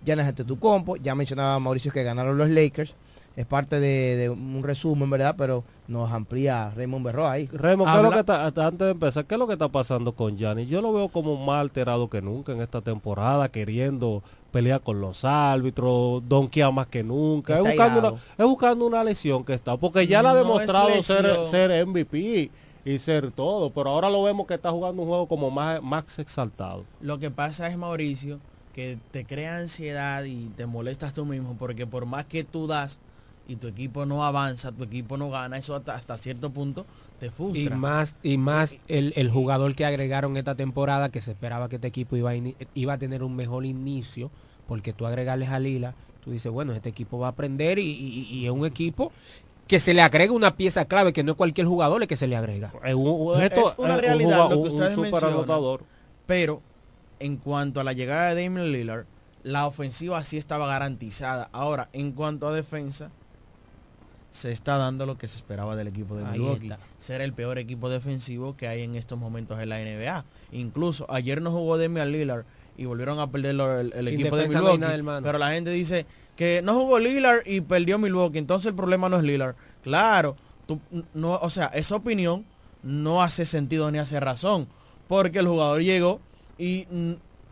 S1: Giannis Antetokounmpo. Ya mencionaba Mauricio que ganaron los Lakers. Es parte de, de un resumen, ¿verdad? Pero nos amplía Raymond Berroa ahí.
S4: Remo, ¿qué es lo
S2: Habla-
S4: que está, hasta antes de empezar, ¿qué es lo que está pasando con Giannis? Yo lo veo como más alterado que nunca en esta temporada, queriendo pelear con los árbitros, donkear más que nunca. Es buscando, una, es buscando una lesión que está, porque ya le ha demostrado ser, ser MVP y ser todo, pero ahora lo vemos que está jugando un juego como más, más exaltado.
S2: Lo que pasa es, Mauricio, que te crea ansiedad y te molestas tú mismo porque por más que tú das y tu equipo no avanza, tu equipo no gana, eso hasta, hasta cierto punto te
S3: Y más, y más el, el jugador que agregaron esta temporada, que se esperaba que este equipo iba a, iba a tener un mejor inicio, porque tú agregarles a Lila, tú dices, bueno, este equipo va a aprender y, y- y es un equipo que se le agrega una pieza clave, que no es cualquier jugador el que se le agrega.
S4: Es, un-
S2: Es
S4: esto
S2: una
S4: es
S2: realidad lo que ustedes mencionan. Pero en cuanto a la llegada de Damian Lillard, la ofensiva sí estaba garantizada. Ahora, en cuanto a defensa, se está dando lo que se esperaba del equipo de Milwaukee. Ser el peor equipo defensivo que hay en estos momentos en la NBA. Incluso ayer no jugó Damian Lillard y volvieron a perder el, equipo de
S3: no
S2: Milwaukee. pero la gente dice que no jugó Lillard y perdió Milwaukee. Entonces el problema no es Lillard. Claro, tú, no, o sea, esa opinión no hace sentido ni hace razón. Porque el jugador llegó y,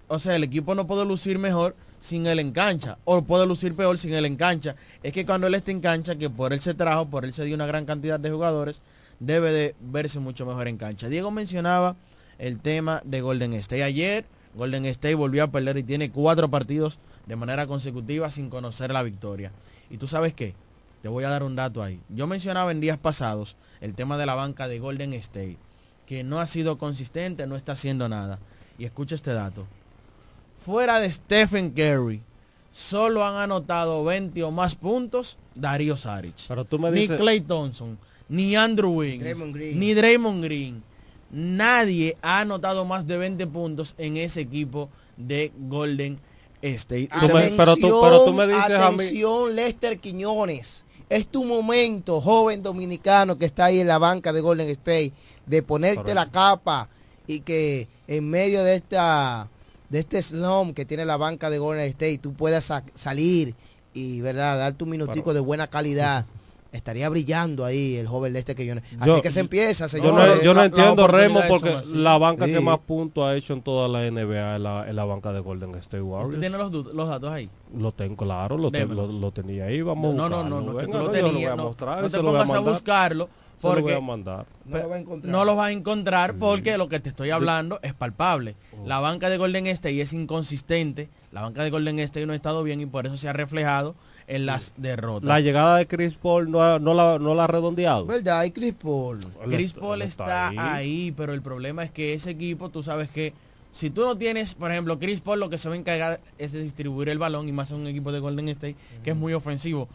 S2: o sea, el equipo no puede lucir mejor sin él en cancha. O puede lucir peor sin él en cancha. Es que cuando él está en cancha, que por él se trajo, por él se dio una gran cantidad de jugadores, debe de verse mucho mejor en cancha. Diego mencionaba el tema de Golden State. Ayer Golden State volvió a perder y tiene cuatro partidos de manera consecutiva sin conocer la victoria. ¿Y tú sabes qué? Te voy a dar un dato ahí. Yo mencionaba en días pasados el tema de la banca de Golden State, que no ha sido consistente, no está haciendo nada. Y escucha este dato. Fuera de Stephen Curry, solo han anotado 20 o más puntos Darío Saric.
S4: Pero tú me
S2: ni Clay Thompson, ni Andrew Wiggins,
S1: Draymond
S2: ni Draymond Green. Nadie ha anotado más de 20 puntos en ese equipo de Golden State.
S4: Tú me- pero tú- pero tú me dices a mí-
S1: atención, Lester Quiñones. Es tu momento, joven dominicano que está ahí en la banca de Golden State, de ponerte
S4: Correcto.
S1: la capa y que en medio de esta de este slum que tiene la banca de Golden State tú puedas sa- salir y verdad dar tu minutico
S4: Pero-
S1: de buena calidad. Estaría brillando ahí el joven Lester Quiñones. Así
S4: Yo-
S1: que se empieza,
S4: Yo
S1: señor.
S4: no, yo no
S2: la-
S4: entiendo,
S2: las
S4: Remo, porque la banca
S1: Sí.
S4: que más puntos ha hecho en toda la NBA es la, la banca de Golden State
S2: ¿Tú
S4: Warriors.
S2: tienes los, los datos ahí?
S4: Lo tengo claro, lo, te- lo, lo tenía ahí, vamos
S2: No,
S4: a
S2: no,
S4: buscarlo.
S2: no, no, que
S4: Venga,
S2: tú lo
S4: no, yo lo voy a
S2: No,
S4: mostrar,
S2: no
S4: y
S2: te
S4: a
S2: pongas a
S4: mandar.
S2: buscarlo
S4: Se lo voy a
S2: porque
S4: mandar.
S1: No lo va a encontrar.
S2: no lo vas a encontrar porque lo que te estoy hablando es palpable. La banca de Golden State es inconsistente. La banca de Golden State no ha estado bien y por eso se ha reflejado en las derrotas.
S4: La llegada de Chris Paul no, ha- no, la, no la ha redondeado.
S1: ¿Verdad? Y Chris Paul.
S2: Chris
S4: está-
S2: Paul está ahí. pero el problema es que ese equipo, tú sabes que si tú no tienes, por ejemplo, Chris Paul lo que se va a encargar es de distribuir el balón y más en un equipo de Golden State que es muy ofensivo.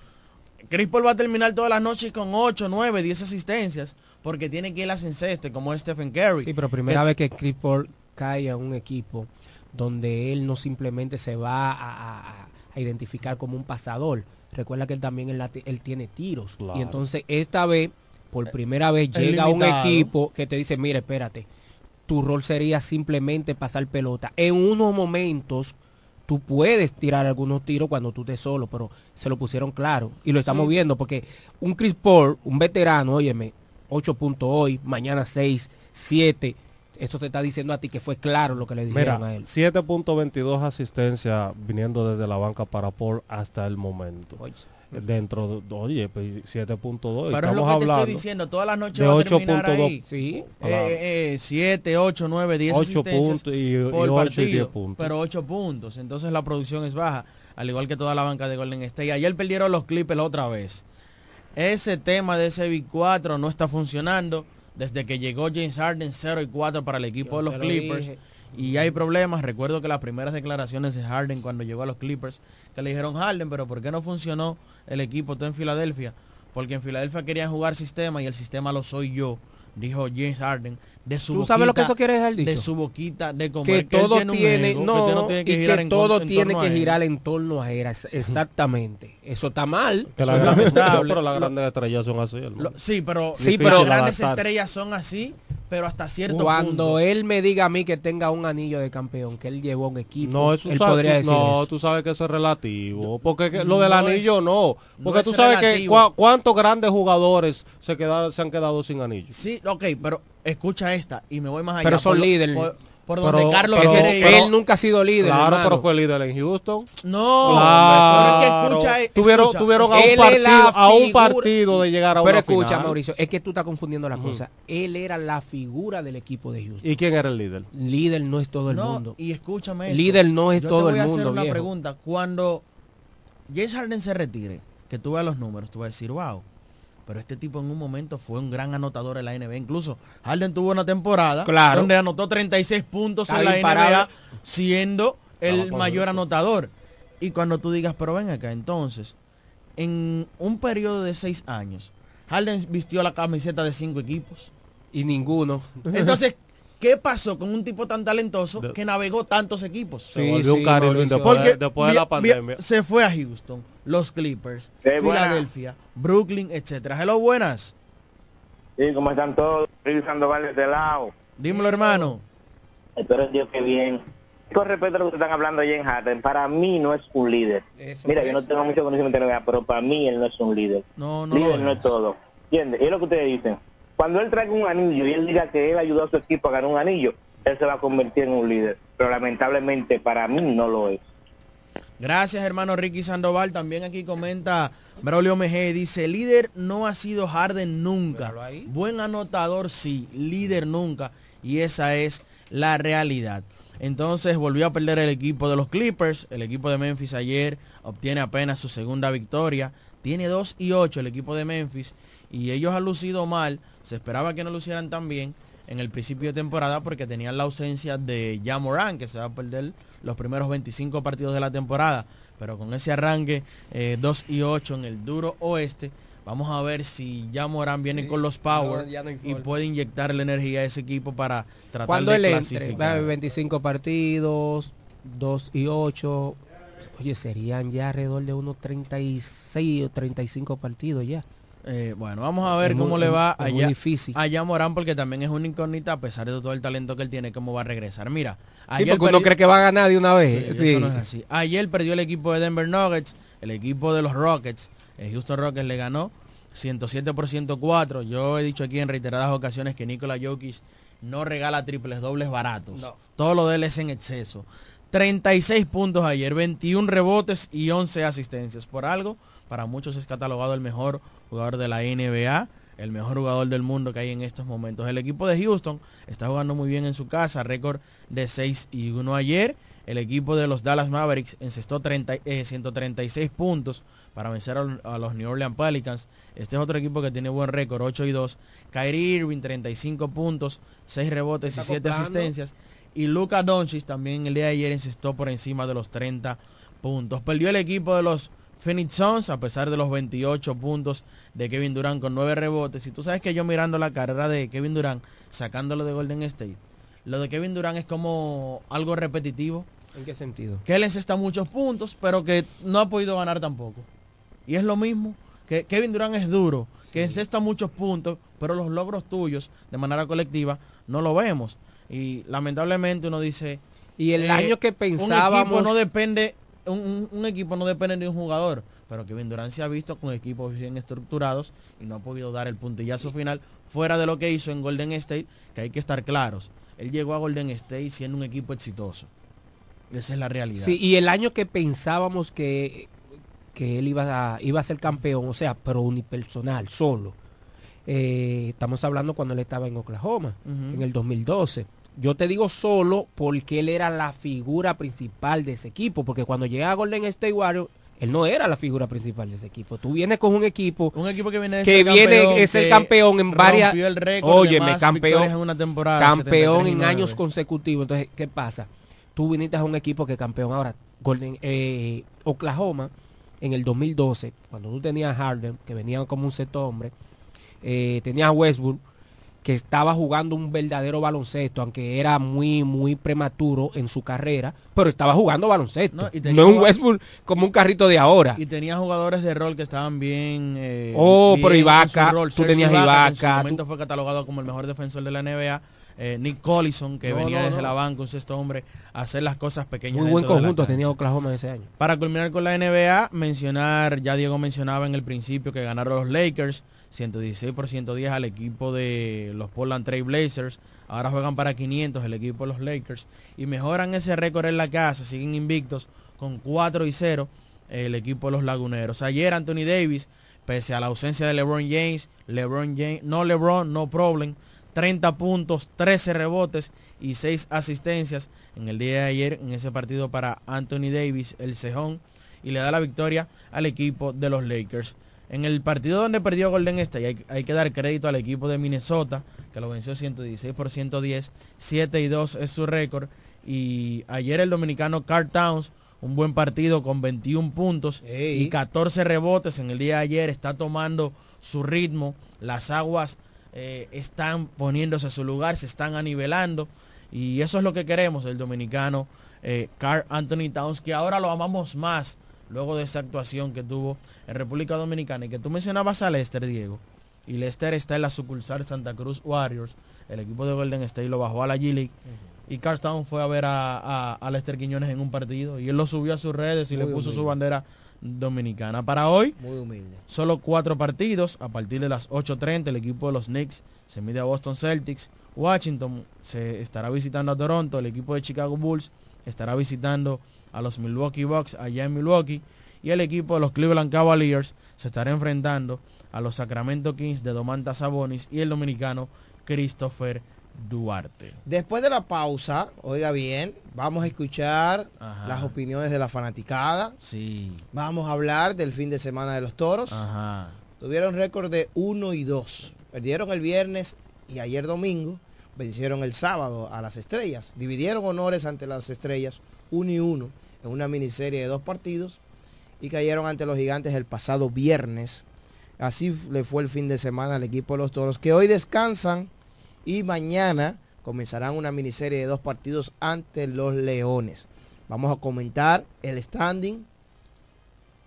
S2: Chris Paul va a terminar todas las noches con 8, 9, 10 asistencias porque tiene que ir a enceste como es Stephen Curry.
S3: Sí, pero primera
S2: Que-
S3: vez que Chris Paul cae a un equipo donde él no simplemente se va a, a- a identificar como un pasador. Recuerda que él también él, tiene tiros.
S4: Claro.
S3: Y entonces esta vez, por primera vez,
S2: Es
S3: llega un
S2: limitado.
S3: equipo que te dice, mire, espérate, tu rol sería simplemente pasar pelota. En unos momentos tú puedes tirar algunos tiros cuando tú estés solo, pero se lo pusieron claro. Y lo estamos viendo porque un Chris Paul, un veterano, óyeme, 8 puntos hoy, mañana 6, 7. Eso te está diciendo a ti que fue claro lo que le dijeron
S4: Mira,
S3: a él.
S4: 7.22 asistencia viniendo desde la banca para Paul hasta el momento. Dentro, de, oye, pues 7.2.
S2: Pero es
S4: Estamos
S2: lo que te
S4: hablando
S2: estoy diciendo, todas las noches
S4: de
S2: va a terminar
S4: 8.2.
S2: ahí.
S3: Sí.
S2: Eh, eh, 7, 8, 9, 10
S4: 8
S2: asistencias
S4: puntos y, y
S2: por
S4: 8 y
S2: partido,
S4: 10 puntos.
S2: pero 8 puntos. Entonces la producción es baja, al igual que toda la banca de Golden State. Ayer perdieron los Clippers otra vez. Ese tema de ese Big 4 no está funcionando desde que llegó James Harden 0 y 4 para el equipo
S3: Yo
S2: de los
S3: te lo
S2: Clippers.
S3: dije.
S2: Y hay problemas. Recuerdo que las primeras declaraciones de Harden cuando llegó a los Clippers, que le dijeron Harden, pero ¿por qué no funcionó el equipo tú en Filadelfia? Porque en Filadelfia querían jugar sistema y el sistema lo soy yo, dijo James Harden. De su
S3: ¿Tú sabes lo que
S2: boquita-
S3: eso quiere dejar dicho?
S2: De su boquita de comer.
S3: que todo
S2: un
S3: tiene,
S2: ego, que
S3: no,
S2: no tiene que
S3: y
S2: girar
S3: que
S2: en
S3: todo
S2: en
S3: tiene
S2: torno
S3: que girar en torno a él. Exactamente. Eso está mal.
S4: Que
S2: Eso
S4: la
S2: es
S4: gran-
S2: lamentable.
S4: pero las
S2: Lo-
S4: grandes estrellas son así, hermano.
S2: Lo- sí, pero,
S3: Sí,
S2: pero las grandes estrellas son así, pero hasta cierto
S3: Cuando
S2: punto.
S3: él me diga a mí que tenga un anillo de campeón, que él llevó un equipo,
S4: No, eso
S3: él
S4: sabe-
S3: podría decir
S4: no,
S3: eso.
S4: tú sabes que eso es relativo. Porque que lo del anillo
S2: es-
S4: no. Porque
S2: no
S4: tú
S2: es
S4: sabes que cua- cuántos grandes jugadores se, quedaron, se han quedado sin anillo.
S2: Sí, ok, pero escucha esta y me voy más allá.
S3: Pero son líderes.
S2: Por,
S4: Pero-
S2: donde Carlos
S4: pero-
S2: quiere ir.
S3: él nunca ha sido líder.
S4: Claro,
S3: hermano.
S4: pero fue líder en Houston.
S2: No,
S4: Claro.
S2: pero es que escucha, eh,
S4: tuvieron
S2: escucha.
S4: tuvieron a un, partido,
S3: la
S4: a un
S3: figura-
S4: partido de llegar a
S3: Pero
S4: una
S3: escucha,
S4: final.
S3: Mauricio, es que tú estás confundiendo la cosa. Él era la figura del equipo de Houston.
S4: ¿Y quién era el líder?
S3: Líder no es todo el
S2: no,
S3: mundo.
S2: y escúchame esto.
S3: Líder no es
S2: Yo
S3: todo
S2: te voy
S3: el
S2: a
S3: mundo,
S2: hacer una
S3: viejo.
S2: pregunta. Cuando James Harden se retire, que tú veas los números, tú vas a decir, wow. Pero este tipo en un momento fue un gran anotador en la NBA. Incluso Harden tuvo una temporada
S3: Claro.
S2: donde anotó 36 puntos en la
S3: imparable.
S2: NBA, siendo el mayor anotador. Y cuando tú digas, pero ven acá, entonces, en un periodo de seis años, Harden vistió la camiseta de cinco equipos.
S3: Y ninguno.
S2: Entonces, ¿qué pasó con un tipo tan talentoso que navegó tantos equipos?
S4: Se volvió un después,
S2: Porque
S4: después de la pandemia.
S2: se fue a Houston, los Clippers,
S5: Sí.
S2: Filadelfia, Brooklyn, etcétera. Hello, buenas.
S5: Sí, ¿cómo están todos? Estoy Sandoval de este lado.
S2: Dímelo, hermano.
S5: Espero Dios que bien. Con respecto a lo que están hablando de Jen Harden, para mí no es un líder.
S3: Eso
S5: Mira, yo no tengo mucho conocimiento de NBA, pero para mí él no es un líder.
S2: No, no
S5: líder no
S2: es.
S5: es todo. ¿Entiendes? Y es lo que ustedes dicen. Cuando él traiga un anillo y él diga que él ayudó a su equipo a ganar un anillo, él se va a convertir en un líder. Pero lamentablemente para mí no lo es.
S2: Gracias, hermano Ricky Sandoval. También aquí comenta Braulio Mejía. Dice, líder no ha sido Harden nunca. Buen anotador, sí. Líder nunca. Y esa es la realidad. Entonces volvió a perder el equipo de los Clippers. El equipo de Memphis ayer obtiene apenas su segunda victoria. Tiene 2 y 8 el equipo de Memphis. Y ellos han lucido mal. Se esperaba que no lucieran tan bien en el principio de temporada porque tenían la ausencia de Jamoran, que se va a perder los primeros 25 partidos de la temporada. Pero con ese arranque 2 eh, y 8 en el duro oeste, vamos a ver si ya Morán viene con los power y puede inyectarle energía a ese equipo para tratar de
S3: él
S2: clasificar.
S3: Entre, 25 partidos, 2 y 8, oye, serían ya alrededor de unos 36 o 35 partidos ya.
S2: Eh, bueno, vamos a ver cómo le va
S3: allá, difícil.
S2: allá Morán, porque también es una incógnita, a pesar de todo el talento que él tiene, cómo va a regresar. Mira,
S3: ayer porque uno cree que va a ganar de una vez.
S2: Sí, Eso no es así. Ayer perdió el equipo de Denver Nuggets, el equipo de los Rockets, el Houston Rockets le ganó 107 por 104. Yo he dicho aquí en reiteradas ocasiones que Nikola Jokic no regala triples dobles baratos. Todo lo de él es en exceso. 36 puntos ayer, 21 rebotes y 11 asistencias. Por algo, para muchos es catalogado el mejor jugador de la NBA, el mejor jugador del mundo que hay en estos momentos. El equipo de Houston está jugando muy bien en su casa, récord de 6 y 1 ayer. El equipo de los Dallas Mavericks encestó 30, 136 eh, puntos para vencer a, los New Orleans Pelicans. Este es otro equipo que tiene buen récord, 8 y 2. Kyrie Irving, 35 puntos, 6 rebotes y 7 asistencias. Y Luka Doncic también el día de ayer encestó por encima de los 30 puntos. Perdió el equipo de los Phoenix Suns, a pesar de los 28 puntos de Kevin Durant con 9 rebotes. Y tú sabes que yo mirando la carrera de Kevin Durant, sacándolo de Golden State, lo de Kevin Durant es como algo repetitivo.
S3: ¿En qué sentido?
S2: Que él encesta muchos puntos, pero que no ha podido ganar tampoco. Y es lo mismo, que Kevin Durant es duro, que encesta muchos puntos, pero los logros tuyos de manera colectiva no lo vemos. Y lamentablemente uno dice...
S3: Y el eh, año que pensábamos...
S2: no depende un, equipo no depende de un jugador, pero Kevin Durant se ha visto con equipos bien estructurados y no ha podido dar el puntillazo final fuera de lo que hizo en Golden State, que hay que estar claros. Él llegó a Golden State siendo un equipo exitoso. Esa es la realidad.
S3: Sí, y el año que pensábamos que, que él iba a, iba a ser campeón, o sea, pero unipersonal, solo. Eh, estamos hablando cuando él estaba en Oklahoma, en el 2012 yo te digo solo porque él era la figura principal de ese equipo, porque cuando llega a Golden State Warriors, él no era la figura principal de ese equipo. Tú vienes con un equipo,
S2: un equipo que viene,
S3: que viene es el campeón en varias,
S2: oye, me campeón, en una temporada,
S3: campeón en años consecutivos. Entonces, ¿qué pasa? Tú viniste a un equipo que campeón ahora, Golden, eh, Oklahoma, en el 2012, cuando tú tenías Harden, que venía como un seto hombre, eh, tenías Westbrook, que estaba jugando un verdadero baloncesto, aunque era muy, muy prematuro en su carrera, pero estaba jugando baloncesto. No, es un Westbrook como un carrito de ahora.
S2: Y tenía jugadores de rol que estaban bien. Eh,
S3: oh, pero Ibaka, tú tenías Ibaka. en
S2: su momento fue catalogado como el mejor defensor de la NBA. Eh, Nick Collison, que venía desde la banca, un sexto hombre, a hacer las cosas pequeñas.
S3: Muy buen conjunto tenía Oklahoma ese año.
S2: Para culminar con la NBA, mencionar, ya Diego mencionaba en el principio que ganaron los Lakers 116 por 110 al equipo de los Portland Trail Blazers. Ahora juegan para 500 el equipo de los Lakers. Y mejoran ese récord en la casa. Siguen invictos con 4 y 0 el equipo de los Laguneros. Ayer Anthony Davis, pese a la ausencia de LeBron James, LeBron James, no LeBron, no problem. 30 puntos, 13 rebotes y 6 asistencias en el día de ayer en ese partido para Anthony Davis, el cejón, y le da la victoria al equipo de los Lakers. En el partido donde perdió Golden State hay, que dar crédito al equipo de Minnesota, que lo venció 116 por 110, 7 y 2 es su récord. Y ayer el dominicano Carl Towns, un buen partido con 21 puntos y 14 rebotes en el día de ayer, está tomando su ritmo, las aguas eh, están poniéndose a su lugar, se están anivelando y eso es lo que queremos, el dominicano eh, Carl Anthony Towns, que ahora lo amamos más luego de esa actuación que tuvo en República Dominicana y que tú mencionabas a Lester, Diego, y Lester está en la sucursal Santa Cruz Warriors, el equipo de Golden State lo bajó a la G-League y Carlstown fue a ver a, Lester Quiñones en un partido y él lo subió a sus redes y le puso su bandera dominicana. Para hoy,
S1: Muy humilde.
S2: solo cuatro partidos. A partir de las 8.30 el equipo de los Knicks se mide a Boston Celtics. Washington se estará visitando a Toronto. El equipo de Chicago Bulls estará visitando a los Milwaukee Bucks allá en Milwaukee y el equipo de los Cleveland Cavaliers se estará enfrentando a los Sacramento Kings de Domantas Sabonis y el dominicano Christopher Duarte.
S1: Después de la pausa, oiga bien, vamos a escuchar
S2: Ajá.
S1: las opiniones de la fanaticada.
S2: Sí.
S1: Vamos a hablar del fin de semana de los toros.
S2: Ajá.
S1: Tuvieron récord de 1 y 2. Perdieron el viernes y ayer domingo. Vencieron el sábado a las estrellas. Dividieron honores ante las estrellas 1 y 1 en una miniserie de dos partidos. Y cayeron ante los gigantes el pasado viernes. Así le fue el fin de semana al equipo de los toros que hoy descansan y mañana comenzarán una miniserie de dos partidos ante los leones. Vamos a comentar el standing,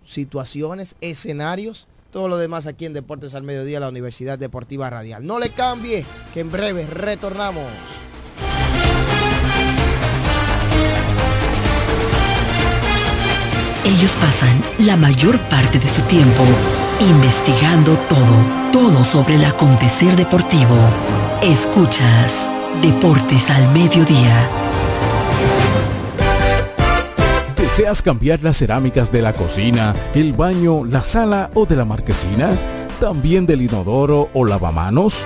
S1: situaciones, escenarios, todo lo demás aquí en Deportes al Mediodía, la Universidad Deportiva Radial. No le cambie, que en breve retornamos.
S6: Ellos pasan la mayor parte de su tiempo investigando todo, todo sobre el acontecer deportivo. Escuchas Deportes al Mediodía.
S7: ¿Deseas cambiar las cerámicas de la cocina, el baño, la sala o de la marquesina? ¿También del inodoro o lavamanos?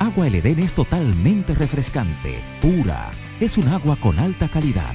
S8: Agua El Edén es totalmente refrescante, pura. Es un agua con alta calidad,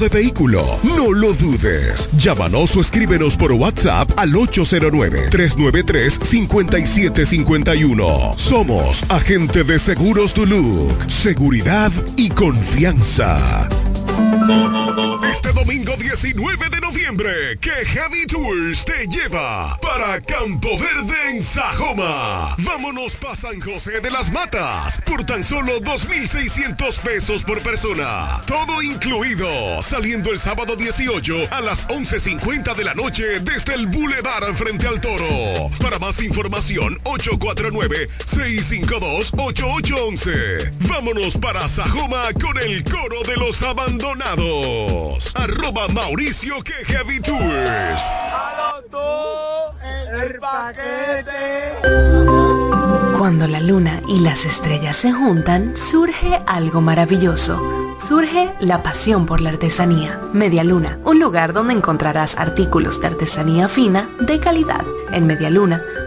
S9: de vehículo. No lo dudes. Llámanos o escríbenos por WhatsApp al 809-393-5751. Somos agente de seguros Duluc. Seguridad y confianza. Este domingo 19 de noviembre, que Heavy Tours te lleva para Campo Verde en Sajoma. Vámonos para San José de las Matas por tan solo 2.600 pesos por persona. Todo incluido, saliendo el sábado 18 a las 11.50 de la noche desde el Boulevard frente al Toro. Para más información, 849-652-8811. Vámonos para Sajoma con el coro de los abandonados. Arroba Mauricio que Heavy Tours.
S10: el paquete.
S11: Cuando la luna y las estrellas se juntan, surge algo maravilloso. Surge la pasión por la artesanía. Media Luna, un lugar donde encontrarás artículos de artesanía fina de calidad. En Media Luna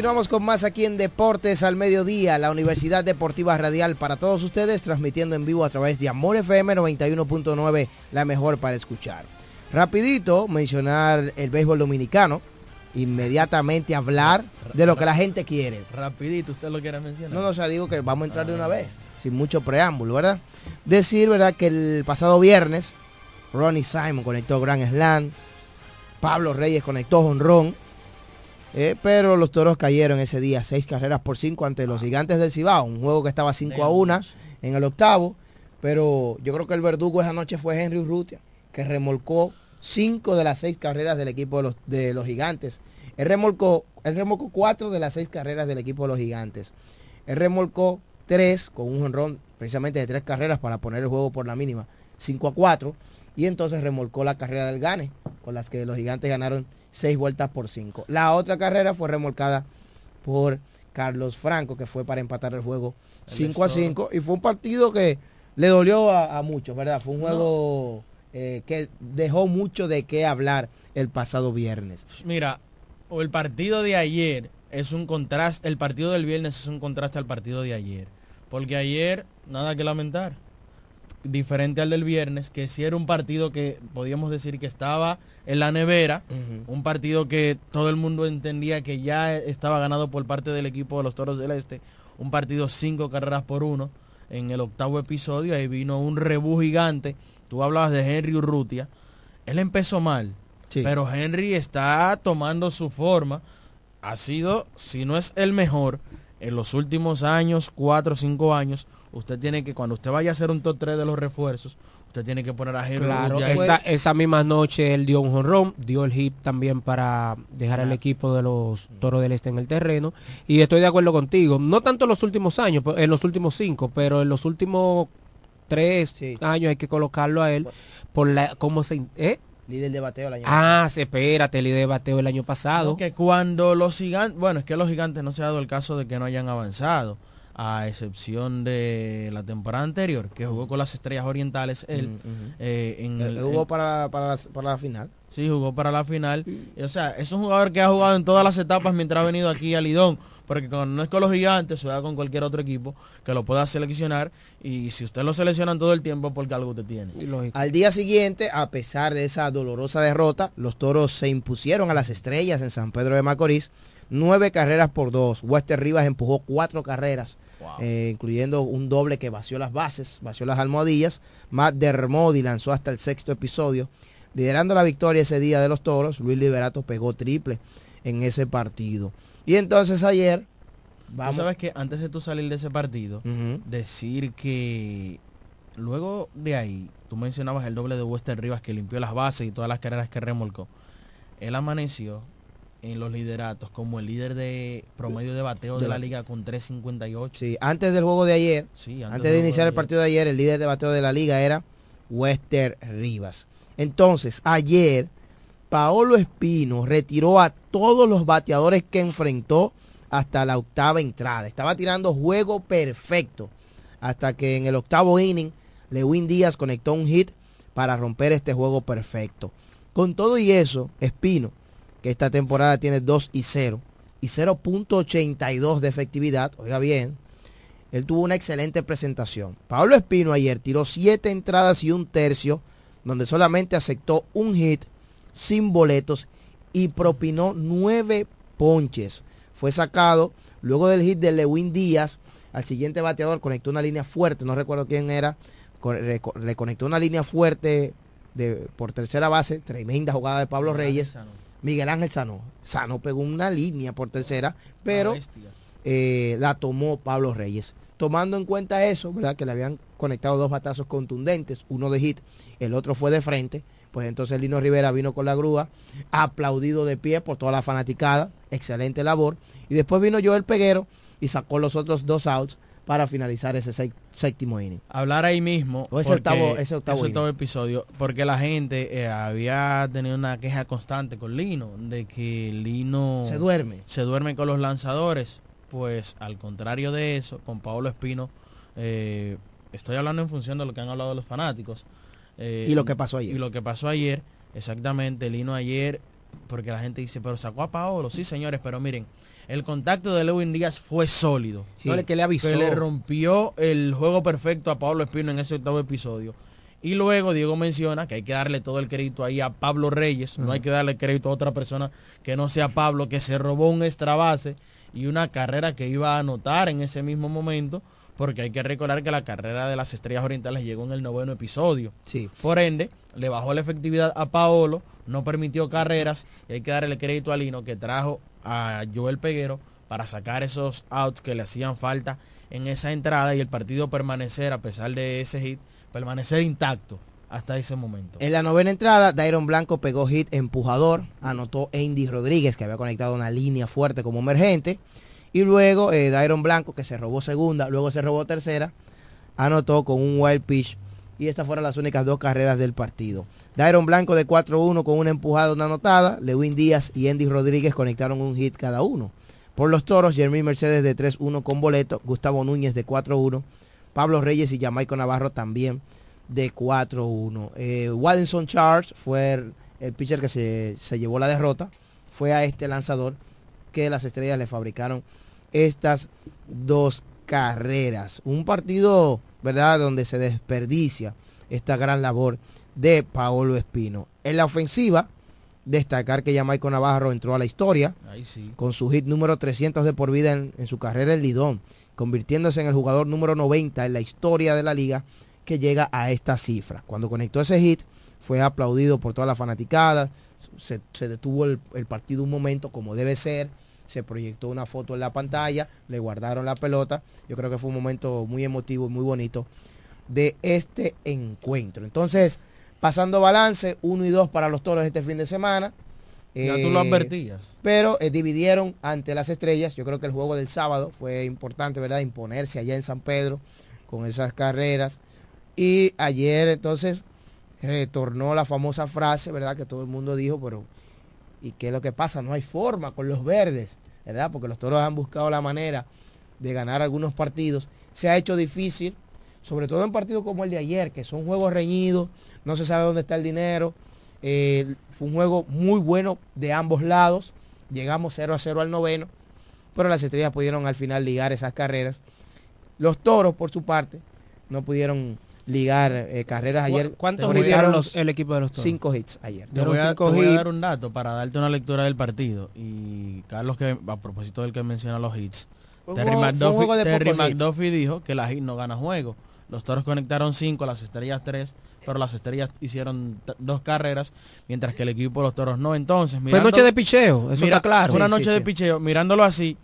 S1: Continuamos con más aquí en Deportes al Mediodía, la Universidad Deportiva Radial para todos ustedes, transmitiendo en vivo a través de Amor FM 91.9, la mejor para escuchar. Rapidito, mencionar el béisbol dominicano, inmediatamente hablar de lo que la gente quiere.
S2: Rapidito, usted lo quiere mencionar.
S1: No, no, o sea, digo que vamos a entrar de una vez, sin mucho preámbulo, ¿verdad? Decir, ¿verdad? Que el pasado viernes, Ronnie Simon conectó Grand Slam, Pablo Reyes conectó honrón, eh, pero los toros cayeron ese día, seis carreras por cinco ante los gigantes del Cibao, un juego que estaba 5 a 1 en el octavo, pero yo creo que el verdugo esa noche fue Henry Urrutia, que remolcó cinco de las seis carreras del equipo de los, de los gigantes. Él remolcó, él remolcó cuatro de las seis carreras del equipo de los gigantes. Él remolcó tres con un honrón precisamente de tres carreras para poner el juego por la mínima, 5 a 4, y entonces remolcó la carrera del Gane, con las que los gigantes ganaron seis vueltas por cinco. La otra carrera fue remolcada por Carlos Franco, que fue para empatar el juego 5 a 5. Y fue un partido que le dolió a, a muchos, ¿verdad? Fue un juego eh, que dejó mucho de qué hablar el pasado viernes.
S2: Mira, o el partido de ayer es un contraste, el partido del viernes es un contraste al partido de ayer. Porque ayer, nada que lamentar. Diferente al del viernes, que sí era un partido que podíamos decir que estaba en la nevera, un partido que todo el mundo entendía que ya estaba ganado por parte del equipo de los Toros del Este, un partido cinco carreras por uno en el octavo episodio, ahí vino un rebú gigante, tú hablabas de Henry Urrutia, él empezó mal, pero Henry está tomando su forma, ha sido, si no es el mejor, en los últimos años, cuatro o cinco años, usted tiene que, cuando usted vaya a hacer un top 3 de los refuerzos, usted tiene que poner a Henry
S3: Claro, esa, esa misma noche él dio un jonrón, dio el hit también para dejar al equipo de los Toros del Este en el terreno. Y estoy de acuerdo contigo, no tanto en los últimos años, pe- en los últimos cinco, pero en los últimos tres años hay que colocarlo a él por la cómo se ¿eh?
S1: Líder de bateo el año
S3: Ah, sí, espérate, líder de bateo el año pasado.
S2: Que cuando los gigantes, bueno, es que los gigantes no se ha dado el caso de que no hayan avanzado, a excepción de la temporada anterior, que jugó con las Estrellas Orientales, él,
S1: Mm,
S2: eh, en
S1: Él
S2: el-
S1: jugó para, para, la, para la final.
S2: Sí, jugó para la final. Y, o sea, es un jugador que ha jugado en todas las etapas mientras ha venido aquí a Lidón. porque cuando no es con los gigantes, juega con cualquier otro equipo que lo pueda seleccionar y si usted lo selecciona todo el tiempo porque algo usted tiene.
S1: Al día siguiente, a pesar de esa dolorosa derrota, los toros se impusieron a las estrellas en San Pedro de Macorís, nueve carreras por dos. Wester Rivas empujó cuatro carreras, eh, incluyendo un doble que vació las bases, vació las almohadillas. Matt Dermody lanzó hasta el sexto episodio. Liderando la victoria ese día de los toros, Luis Liberato pegó triple en ese partido. Y entonces ayer,
S2: vamos. ¿Tú sabes que antes de tú salir de ese partido, decir que luego de ahí, tú mencionabas el doble de Wester Rivas que limpió las bases y todas las carreras que remolcó. Él amaneció en los lideratos como el líder de promedio de bateo de, la, liga con 3.58.
S1: Sí, antes del juego de ayer, antes, de iniciar el partido de ayer, el líder de bateo de la liga era Wester Rivas. Entonces, ayer, Paolo Espino retiró a todos los bateadores que enfrentó hasta la octava entrada. Estaba tirando juego perfecto. Hasta que en el octavo inning, Lewin Díaz conectó un hit para romper este juego perfecto. Con todo y eso, Espino, que esta temporada tiene 2 y 0 y 0.82 de efectividad, oiga bien, él tuvo una excelente presentación. Pablo Espino ayer tiró 7 entradas y un tercio donde solamente aceptó un hit sin boletos y propinó nueve ponches. Fue sacado luego del hit de Lewin Díaz. Al siguiente bateador conectó una línea fuerte, no recuerdo quién era. Le conectó una línea fuerte de, por tercera base, tremenda jugada de Pablo Reyes. Miguel Ángel Sano. Sano pegó una línea por tercera, pero eh, la tomó Pablo Reyes. Tomando en cuenta eso, ¿verdad? Que le habían conectado dos batazos contundentes, uno de hit, el otro fue de frente. Pues entonces Lino Rivera vino con la grúa, aplaudido de pie por toda la fanaticada, excelente labor. Y después vino Joel Peguero y sacó los otros dos outs para finalizar ese séptimo inning.
S2: Hablar ahí mismo, ese octavo, ese octavo, episodio, porque la gente eh, había tenido una queja constante con Lino, de que Lino
S1: se duerme.
S2: Se duerme con los lanzadores. Pues al contrario de eso, con Pablo Espino, eh, estoy hablando en función de lo que han hablado los fanáticos.
S1: Eh, y lo que pasó ayer.
S2: Y lo que pasó ayer, exactamente, Lino ayer, porque la gente dice, pero sacó a Paolo, sí señores, pero miren, el contacto de Lewin Díaz fue sólido.
S1: que le avisó.
S2: Que le rompió el juego perfecto a Pablo Espino en ese octavo episodio. Y luego Diego menciona que hay que darle todo el crédito ahí a Pablo Reyes, no hay que darle crédito a otra persona que no sea Pablo, que se robó un extra base y una carrera que iba a anotar en ese mismo momento, porque hay que recordar que la carrera de las Estrellas Orientales llegó en el noveno episodio.
S1: Sí.
S2: Por ende, le bajó la efectividad a Paolo, no permitió carreras, y hay que darle crédito a Lino que trajo a Joel Peguero para sacar esos outs que le hacían falta en esa entrada y el partido permanecer, a pesar de ese hit, permanecer intacto hasta ese momento.
S1: En la novena entrada, Dairon Blanco pegó hit empujador, anotó Andy Rodríguez, que había conectado una línea fuerte como emergente. Y luego eh, Blanco, que se robó segunda, luego se robó tercera, anotó con un wild pitch. Y estas fueron las únicas dos carreras del partido. Dairon Blanco de 4-1 con una empujada, una anotada. Lewin Díaz y Andy Rodríguez conectaron un hit cada uno. Por los toros, Jeremy Mercedes de 3-1 con boleto. Gustavo Núñez de 4-1. Pablo Reyes y Jamaico Navarro también de 4-1. Eh, Charles fue el, pitcher que se, se, llevó la derrota. Fue a este lanzador que las estrellas le fabricaron estas dos carreras. Un partido, ¿verdad?, donde se desperdicia esta gran labor de Paolo Espino. En la ofensiva, destacar que Jamaico Navarro entró a la historia con su hit número 300 de por vida en, en su carrera en Lidón, convirtiéndose en el jugador número 90 en la historia de la liga que llega a esta cifra. Cuando conectó ese hit, fue aplaudido por toda la fanaticada, se, detuvo el, partido un momento como debe ser, se proyectó una foto en la pantalla, le guardaron la pelota, yo creo que fue un momento muy emotivo y muy bonito de este encuentro. Entonces, pasando balance, uno y dos para los toros este fin de semana.
S2: Ya tú lo eh, advertías.
S1: Pero eh, dividieron ante las estrellas. Yo creo que el juego del sábado fue importante, ¿verdad? Imponerse allá en San Pedro con esas carreras. Y ayer entonces retornó la famosa frase, ¿verdad? Que todo el mundo dijo, pero ¿y qué es lo que pasa? No hay forma con los verdes, ¿verdad? Porque los toros han buscado la manera de ganar algunos partidos. Se ha hecho difícil, sobre todo en partidos como el de ayer, que son juegos reñidos, no se sabe dónde está el dinero. Eh, fue un juego muy bueno de ambos lados. Llegamos 0 a 0 al noveno. pero las estrellas pudieron al final ligar esas carreras. Los toros, por su parte, no pudieron ligar eh, carreras ayer.
S3: ¿Cuántos
S1: conectaron
S3: los, el equipo de los toros?
S1: Cinco hits ayer.
S2: Te voy, a, te voy a dar un dato para darte una lectura del partido. Y Carlos, que a propósito del que menciona los hits,
S1: Fue
S2: Terry,
S1: juego-
S2: McDuffie, Terry. McDuffie dijo que la hit no gana juego. Los toros conectaron cinco, las estrellas tres, pero las estrellas hicieron dos carreras, mientras que el equipo de los toros no. Entonces,
S3: Fue noche de picheo, eso
S2: Mira,
S3: está claro.
S2: Fue una
S3: Sí,
S2: noche
S3: sí,
S2: de
S3: sí.
S2: picheo. Mirándolo así,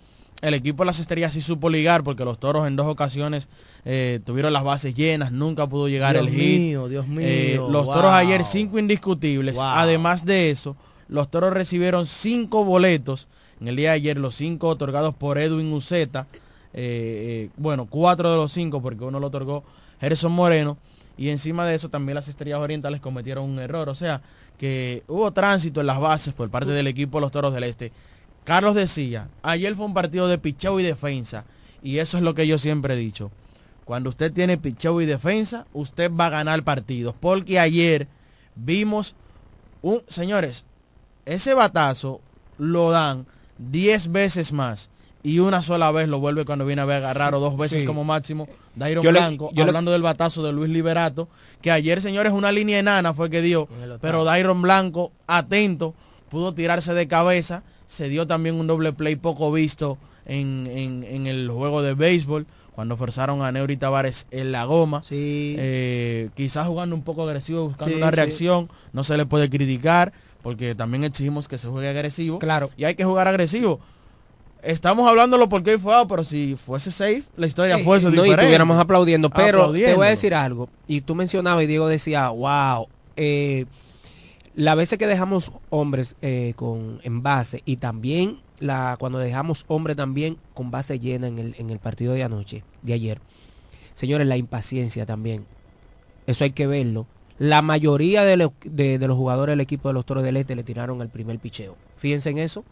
S2: el equipo de las estrellas sí supo ligar porque los toros en dos ocasiones eh, tuvieron las bases llenas, nunca pudo llegar
S1: Dios
S2: el hit.
S1: mío, Dios mío,
S2: Eh, los
S1: wow.
S2: toros ayer cinco indiscutibles.
S1: Wow.
S2: Además de eso, los toros recibieron cinco boletos en el día de ayer, los cinco otorgados por Edwin Uceta. Eh, bueno, cuatro de los cinco porque uno lo otorgó Gerson Moreno. Y encima de eso también las estrellas orientales cometieron un error. O sea, que hubo tránsito en las bases por parte del equipo de los Toros del Este. Carlos decía, ayer fue un partido de picheo y defensa. Y eso es lo que yo siempre he dicho. Cuando usted tiene picheo y defensa, usted va a ganar partidos. Porque ayer vimos un... Señores, ese batazo lo dan 10 veces más. Y una sola vez lo vuelve cuando viene a ver agarrar o dos veces
S3: Sí.
S2: como máximo. Dairon
S3: Yo le-
S2: Blanco,
S3: yo le-
S2: hablando del batazo de Luis Liberato, que ayer, señores, una línea enana fue que dio, pero Dairon Blanco, atento, pudo tirarse de cabeza, se dio también un doble play poco visto en, en- en el juego de béisbol, cuando forzaron a Neuri Tavares en la goma. Eh, quizás jugando un poco agresivo, buscando
S1: Sí,
S2: una
S1: sí.
S2: reacción, no se le puede criticar, porque también exigimos que se juegue agresivo.
S3: Claro.
S2: Y hay que jugar agresivo. Estamos hablándolo porque hoy fue out, pero si fuese safe, la historia
S3: Eh,
S2: fuese
S3: no, y estuviéramos aplaudiendo. Pero te voy a decir algo. Y tú mencionabas y Diego decía, wow, eh, la veces que dejamos hombres eh, con en base y también la cuando dejamos hombres también con base llena en el, en el partido de anoche, de ayer. Señores, la impaciencia también. Eso hay que verlo. La mayoría de, lo- de- de los jugadores del equipo de los Toros del Este le tiraron el primer picheo. Fíjense en eso.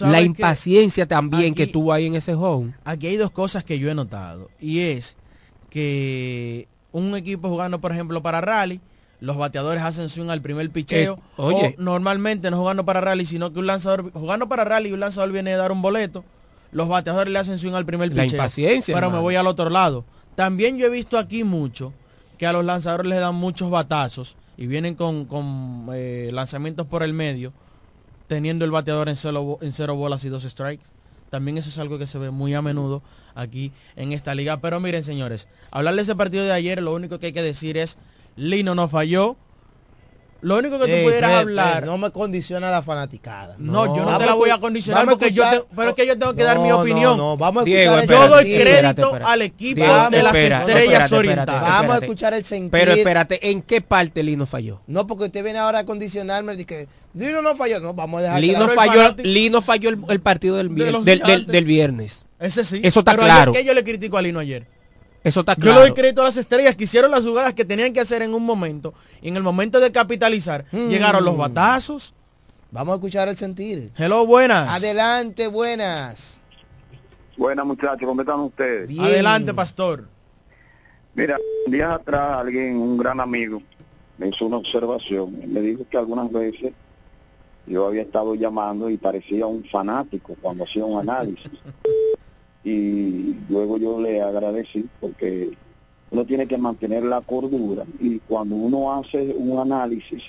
S3: La
S2: que
S3: impaciencia también que tuvo ahí en ese home.
S2: Aquí hay dos cosas que yo he notado. Y es que un equipo jugando, por ejemplo, para rally, los bateadores hacen swing al primer picheo.
S3: Es- oye.
S2: O normalmente no jugando para rally, sino que un lanzador, jugando para rally, un lanzador viene a dar un boleto. Los bateadores le hacen swing al primer
S3: La
S2: picheo.
S3: impaciencia,
S2: Pero me voy al otro lado. También yo he visto aquí mucho que a los lanzadores les dan muchos batazos y vienen con, con, eh, lanzamientos por el medio, teniendo el bateador en cero, en cero bolas y dos strikes. También eso es algo que se ve muy a menudo aquí en esta liga. Pero miren, señores, hablar de ese partido de ayer, lo único que hay que decir es, Lino no falló. Lo único que tú
S1: Ey,
S2: pudieras hablar...
S1: No me condiciona la fanaticada.
S2: No, yo no te la voy a condicionar porque yo te- pero es que yo tengo que dar mi opinión.
S1: No, no, vamos a
S3: Diego,
S1: escuchar el
S2: yo doy crédito
S3: Espérate, espérate.
S2: al equipo
S3: Diego,
S2: de las estrellas
S3: espérate,
S2: orientales.
S3: espérate,
S1: Vamos a escuchar el sentir.
S3: Pero espérate, ¿en qué parte Lino falló?
S1: No, porque usted viene ahora a condicionarme de que Lino no falló. No, vamos a dejar
S3: Lino
S1: claro.
S3: falló,
S2: fanático-
S3: Lino falló el, el partido del, vier- del, del-
S2: gigantes.
S3: del viernes.
S2: Ese sí.
S3: Eso está
S2: Pero
S3: claro.
S2: ¿qué yo le critico a Lino ayer?
S3: Eso está
S2: Yo
S3: claro.
S2: le doy crédito a las estrellas que hicieron las jugadas que tenían que hacer en un momento. Y en el momento de capitalizar,
S1: Mm.
S2: llegaron los batazos.
S1: Vamos a escuchar el sentir.
S2: Hello, buenas.
S1: Adelante, buenas.
S12: Buenas muchachos, ¿cómo están ustedes?
S1: Bien.
S2: Adelante, pastor.
S12: Mira, días atrás alguien, un gran amigo, me hizo una observación. Me dijo que algunas veces yo había estado llamando y parecía un fanático cuando hacía un análisis. Y luego yo le agradecí porque uno tiene que mantener la cordura y cuando uno hace un análisis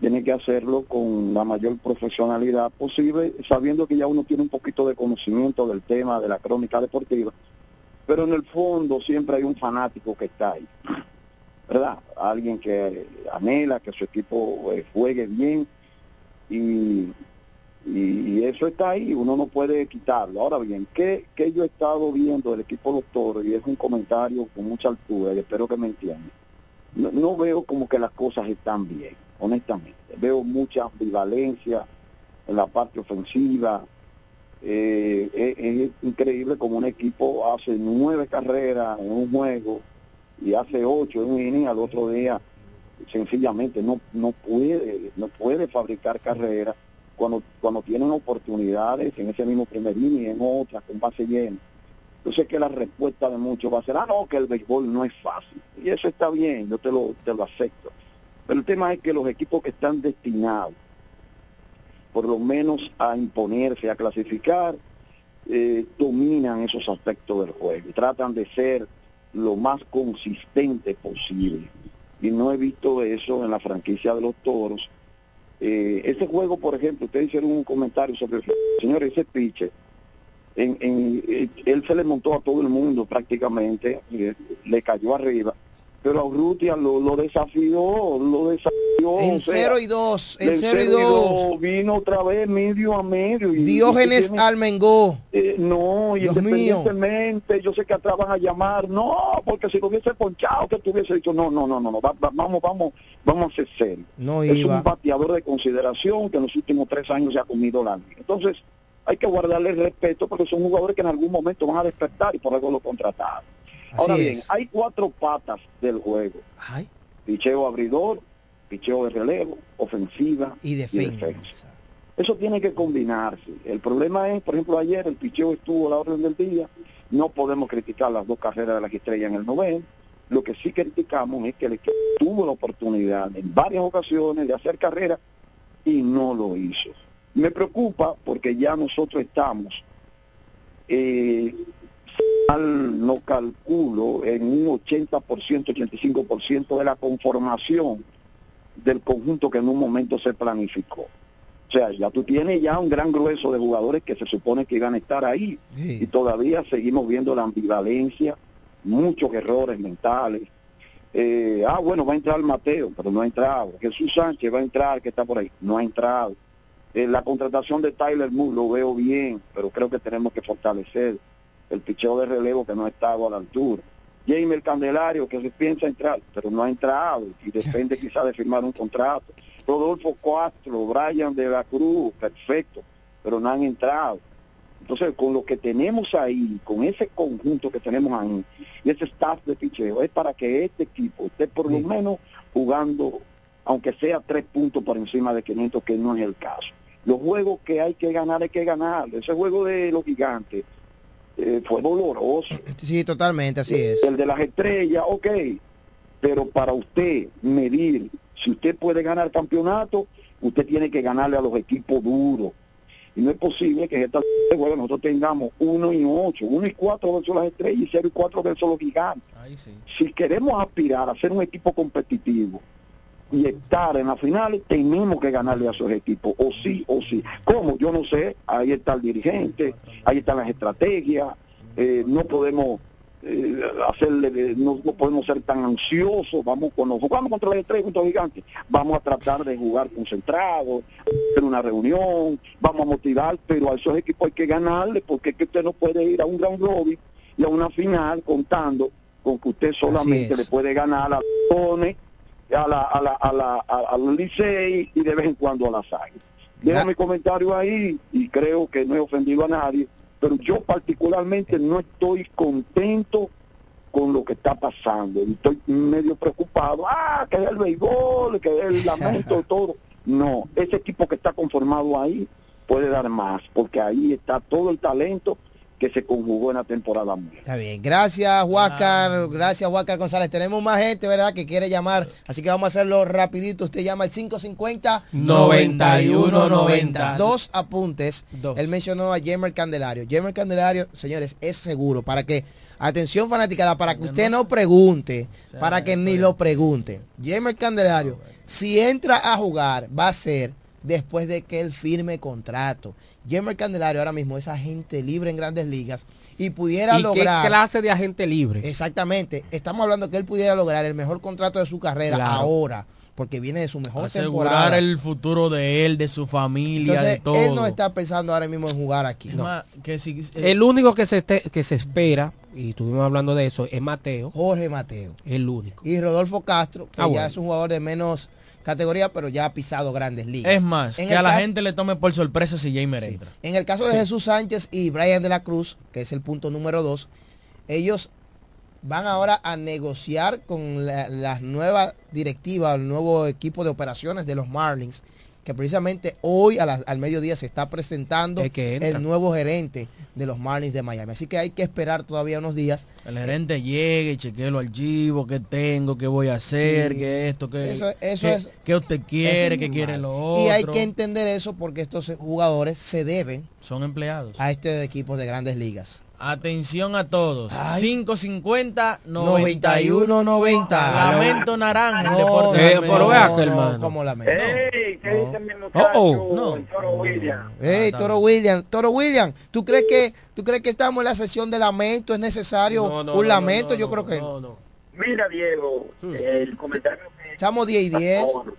S12: tiene que hacerlo con la mayor profesionalidad posible, sabiendo que ya uno tiene un poquito de conocimiento del tema de la crónica deportiva, pero en el fondo siempre hay un fanático que está ahí, ¿verdad? Alguien que anhela que su equipo eh, juegue bien y, y, eso está ahí, uno no puede quitarlo. Ahora bien, ¿qué, qué yo he estado viendo del equipo de los toros? Y es un comentario con mucha altura y espero que me entiendan. No, no veo como que las cosas están bien, honestamente. Veo mucha ambivalencia en la parte ofensiva. Eh, es, es increíble como un equipo hace nueve carreras en un juego y hace ocho en un inning, al otro día sencillamente no no puede no puede fabricar carreras cuando tienen oportunidades en ese mismo primer inning en otra con base llena yo sé que la respuesta de muchos va a ser ah no que el béisbol no es fácil y eso está bien yo te lo te lo acepto pero el tema es que los equipos que están destinados por lo menos a imponerse a clasificar eh, dominan esos aspectos del juego tratan de ser lo más consistente posible. Y no he visto eso en la franquicia de los toros. Eh, ese juego, por ejemplo, ustedes hicieron un comentario sobre el señor, ese pitcher, en, en, eh, él se le montó a todo el mundo prácticamente, eh, le cayó arriba pero Urrutia lo, lo desafió, lo desafió.
S1: En
S12: o sea,
S1: 0 y 2, en
S12: del
S1: 0 y
S12: cero
S1: 2.
S12: Vino otra vez medio a medio. y-
S1: Diógenes
S12: y tiene-
S1: Almengó.
S12: eh, no, y
S1: Dios mío.
S12: independientemente, yo sé que atrás van a llamar, no, porque si lo hubiese ponchado, que tuviese dicho, no, no, no, no, no, va- va- vamos, vamos, vamos a ser serios.
S1: No
S12: es
S1: iba.
S12: un bateador de consideración que en los últimos tres años se ha comido la liga. Entonces, hay que guardarle respeto porque son jugadores que en algún momento van a despertar y por algo lo contrataron. Ahora
S1: Así
S12: bien,
S1: es.
S12: hay cuatro patas del juego. Picheo abridor, picheo de relevo, ofensiva
S1: Y defensa.
S12: Eso tiene que combinarse. El problema es, por ejemplo, ayer el picheo estuvo a la orden del día. No podemos criticar las dos carreras de las estrellas en el noveno. Lo que sí criticamos es que el equipo tuvo la oportunidad en varias ocasiones de hacer carrera y no lo hizo. Me preocupa porque ya nosotros estamos, eh, no calculo, en un 80%, 85% de la conformación del conjunto que en un momento se planificó. O sea, ya tú tienes ya un gran grueso de jugadores que se supone que iban a estar ahí y todavía seguimos viendo la ambivalencia, muchos errores mentales. Eh, ah, bueno, va a entrar Mateo, pero no ha entrado. Jesús Sánchez va a entrar, que está por ahí, no ha entrado. Eh, la contratación de Tyler Moore lo veo bien, pero creo que tenemos que fortalecer el picheo de relevo que no ha estado a la altura. Jamer Candelario, que se piensa entrar, pero no ha entrado y depende quizá de firmar un contrato. Rodolfo Castro, Brian de la Cruz, perfecto, pero no han entrado. Entonces, con lo que tenemos ahí, con ese conjunto que tenemos ahí, y ese staff de picheo, es para que este equipo esté por lo menos jugando, aunque sea tres puntos por encima de 500, que no es el caso. Los juegos que hay que ganar, hay que ganar. Ese juego de los gigantes eh, fue doloroso.
S1: Sí, totalmente, así es.
S12: El de las estrellas, ok, pero para usted medir si usted puede ganar campeonato, usted tiene que ganarle a los equipos duros. Y no es posible que en esta juego nosotros tengamos uno y ocho, uno y cuatro versus las estrellas y cero y cuatro versus los gigantes. Si queremos aspirar a ser un equipo competitivo y estar en las finales, tenemos que ganarle a esos equipos, o sí, o sí. ¿Cómo? Yo no sé, ahí está el dirigente, ahí están las estrategias, eh, no podemos eh, hacerle, no, no podemos ser tan ansiosos, vamos cuando jugamos contra las estrellas, contra los gigantes, vamos a tratar de jugar concentrados, hacer una reunión, vamos a motivar, pero a esos equipos hay que ganarle, porque es que usted no puede ir a un gran robin y a una final contando con que usted solamente le puede ganar a Tone, a la, a la, a la, a, a los Licey y de vez en cuando a las Águilas. Dejo mi comentario ahí y creo que no he ofendido a nadie, pero yo particularmente no estoy contento con lo que está pasando. Estoy medio preocupado. Ah, que es el béisbol, que es el lamento, todo. No, ese equipo que está conformado ahí puede dar más, porque ahí está todo el talento que se conjugó en la temporada.
S1: Está bien, gracias Huáscar, gracias Huáscar González. Tenemos más gente, ¿verdad? Que quiere llamar, así que vamos a hacerlo rapidito. Usted llama al 550
S3: 9190.
S1: Dos apuntes.
S3: Dos.
S1: Él mencionó a Jamer Candelario. Jamer Candelario, señores, es seguro para que, atención fanaticada, para que usted no pregunte, para que ni lo pregunte. Jamer Candelario, si entra a jugar, va a ser después de que él firme contrato. Jamer Candelario ahora mismo es agente libre en grandes ligas y pudiera
S3: ¿Y
S1: lograr...
S3: qué clase de agente libre?
S1: Exactamente. Estamos hablando que él pudiera lograr el mejor contrato de su carrera
S3: Claro.
S1: ahora, porque viene de su mejor
S2: Asegurar
S1: temporada.
S2: el futuro de él, de su familia,
S1: Entonces,
S2: de todo.
S1: él no está pensando ahora mismo en jugar aquí.
S2: Es más, que si- eh,
S3: El único que se, este- que se espera, y estuvimos hablando de eso, es Mateo.
S1: Jorge Mateo.
S3: El único.
S1: Y Rodolfo Castro, que
S3: Ah,
S1: ya
S3: bueno.
S1: es un jugador de menos categoría, pero ya ha pisado grandes ligas.
S2: es más,
S1: En
S2: que a la
S1: caso-
S2: gente le tome por sorpresa si Jamer entra.
S1: En el caso de Jesús Sánchez y Brian de la Cruz, que es el punto número dos, ellos van ahora a negociar con la, las nuevas directivas, el nuevo equipo de operaciones de los Marlins que precisamente hoy a la- al mediodía se está presentando
S3: que
S1: el nuevo gerente de los Marlins de Miami. Así que hay que esperar todavía unos días.
S2: El gerente llegue y chequee los archivos, qué tengo, qué voy a hacer,
S1: Sí.
S2: qué esto, qué,
S1: Eso- eso
S2: qué-
S1: es-
S2: qué usted quiere, qué quiere lo otro.
S1: Y hay que entender eso porque estos jugadores se deben
S2: Son empleados.
S1: a estos equipos de grandes ligas.
S2: Atención a todos.
S1: Ay.
S2: 550
S1: 91
S2: 91
S1: 90.
S2: Lamento naranja.
S1: No,
S2: deporte
S3: Eh, pero
S2: medio.
S3: ve acá,
S1: no,
S3: hermano.
S1: como lamento.
S13: ¡Ey! ¿Qué
S1: No.
S13: dice mi muchacho?
S3: oh.
S2: No.
S13: Toro William?
S1: Hey,
S2: Ah,
S1: Toro William, Toro William, ¿tú crees que tú crees que estamos en la sesión de lamento? ¿Es necesario
S3: No, no,
S1: un
S3: no,
S1: lamento?
S3: no,
S1: Yo
S3: no,
S1: creo que
S3: no, no.
S13: Mira, Diego,
S3: Hmm.
S13: el comentario que
S1: estamos 10 y 10.
S13: por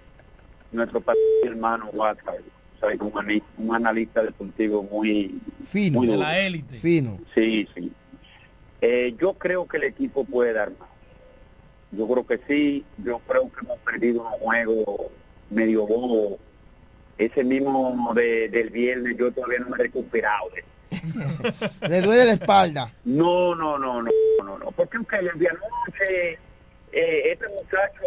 S13: nuestro hermano Watson, ¿sabes? Un, un analista deportivo muy,
S1: Fino,
S13: muy
S2: De la élite.
S1: fino.
S13: Sí, sí. Eh, yo creo que el equipo puede dar más. Yo creo que sí. Yo creo que hemos perdido un juego medio bobo. Ese mismo de, del viernes yo todavía no me he recuperado. de-
S1: Le duele la espalda.
S13: No, no, no, no, no, no. Porque aunque el día noche eh, este muchacho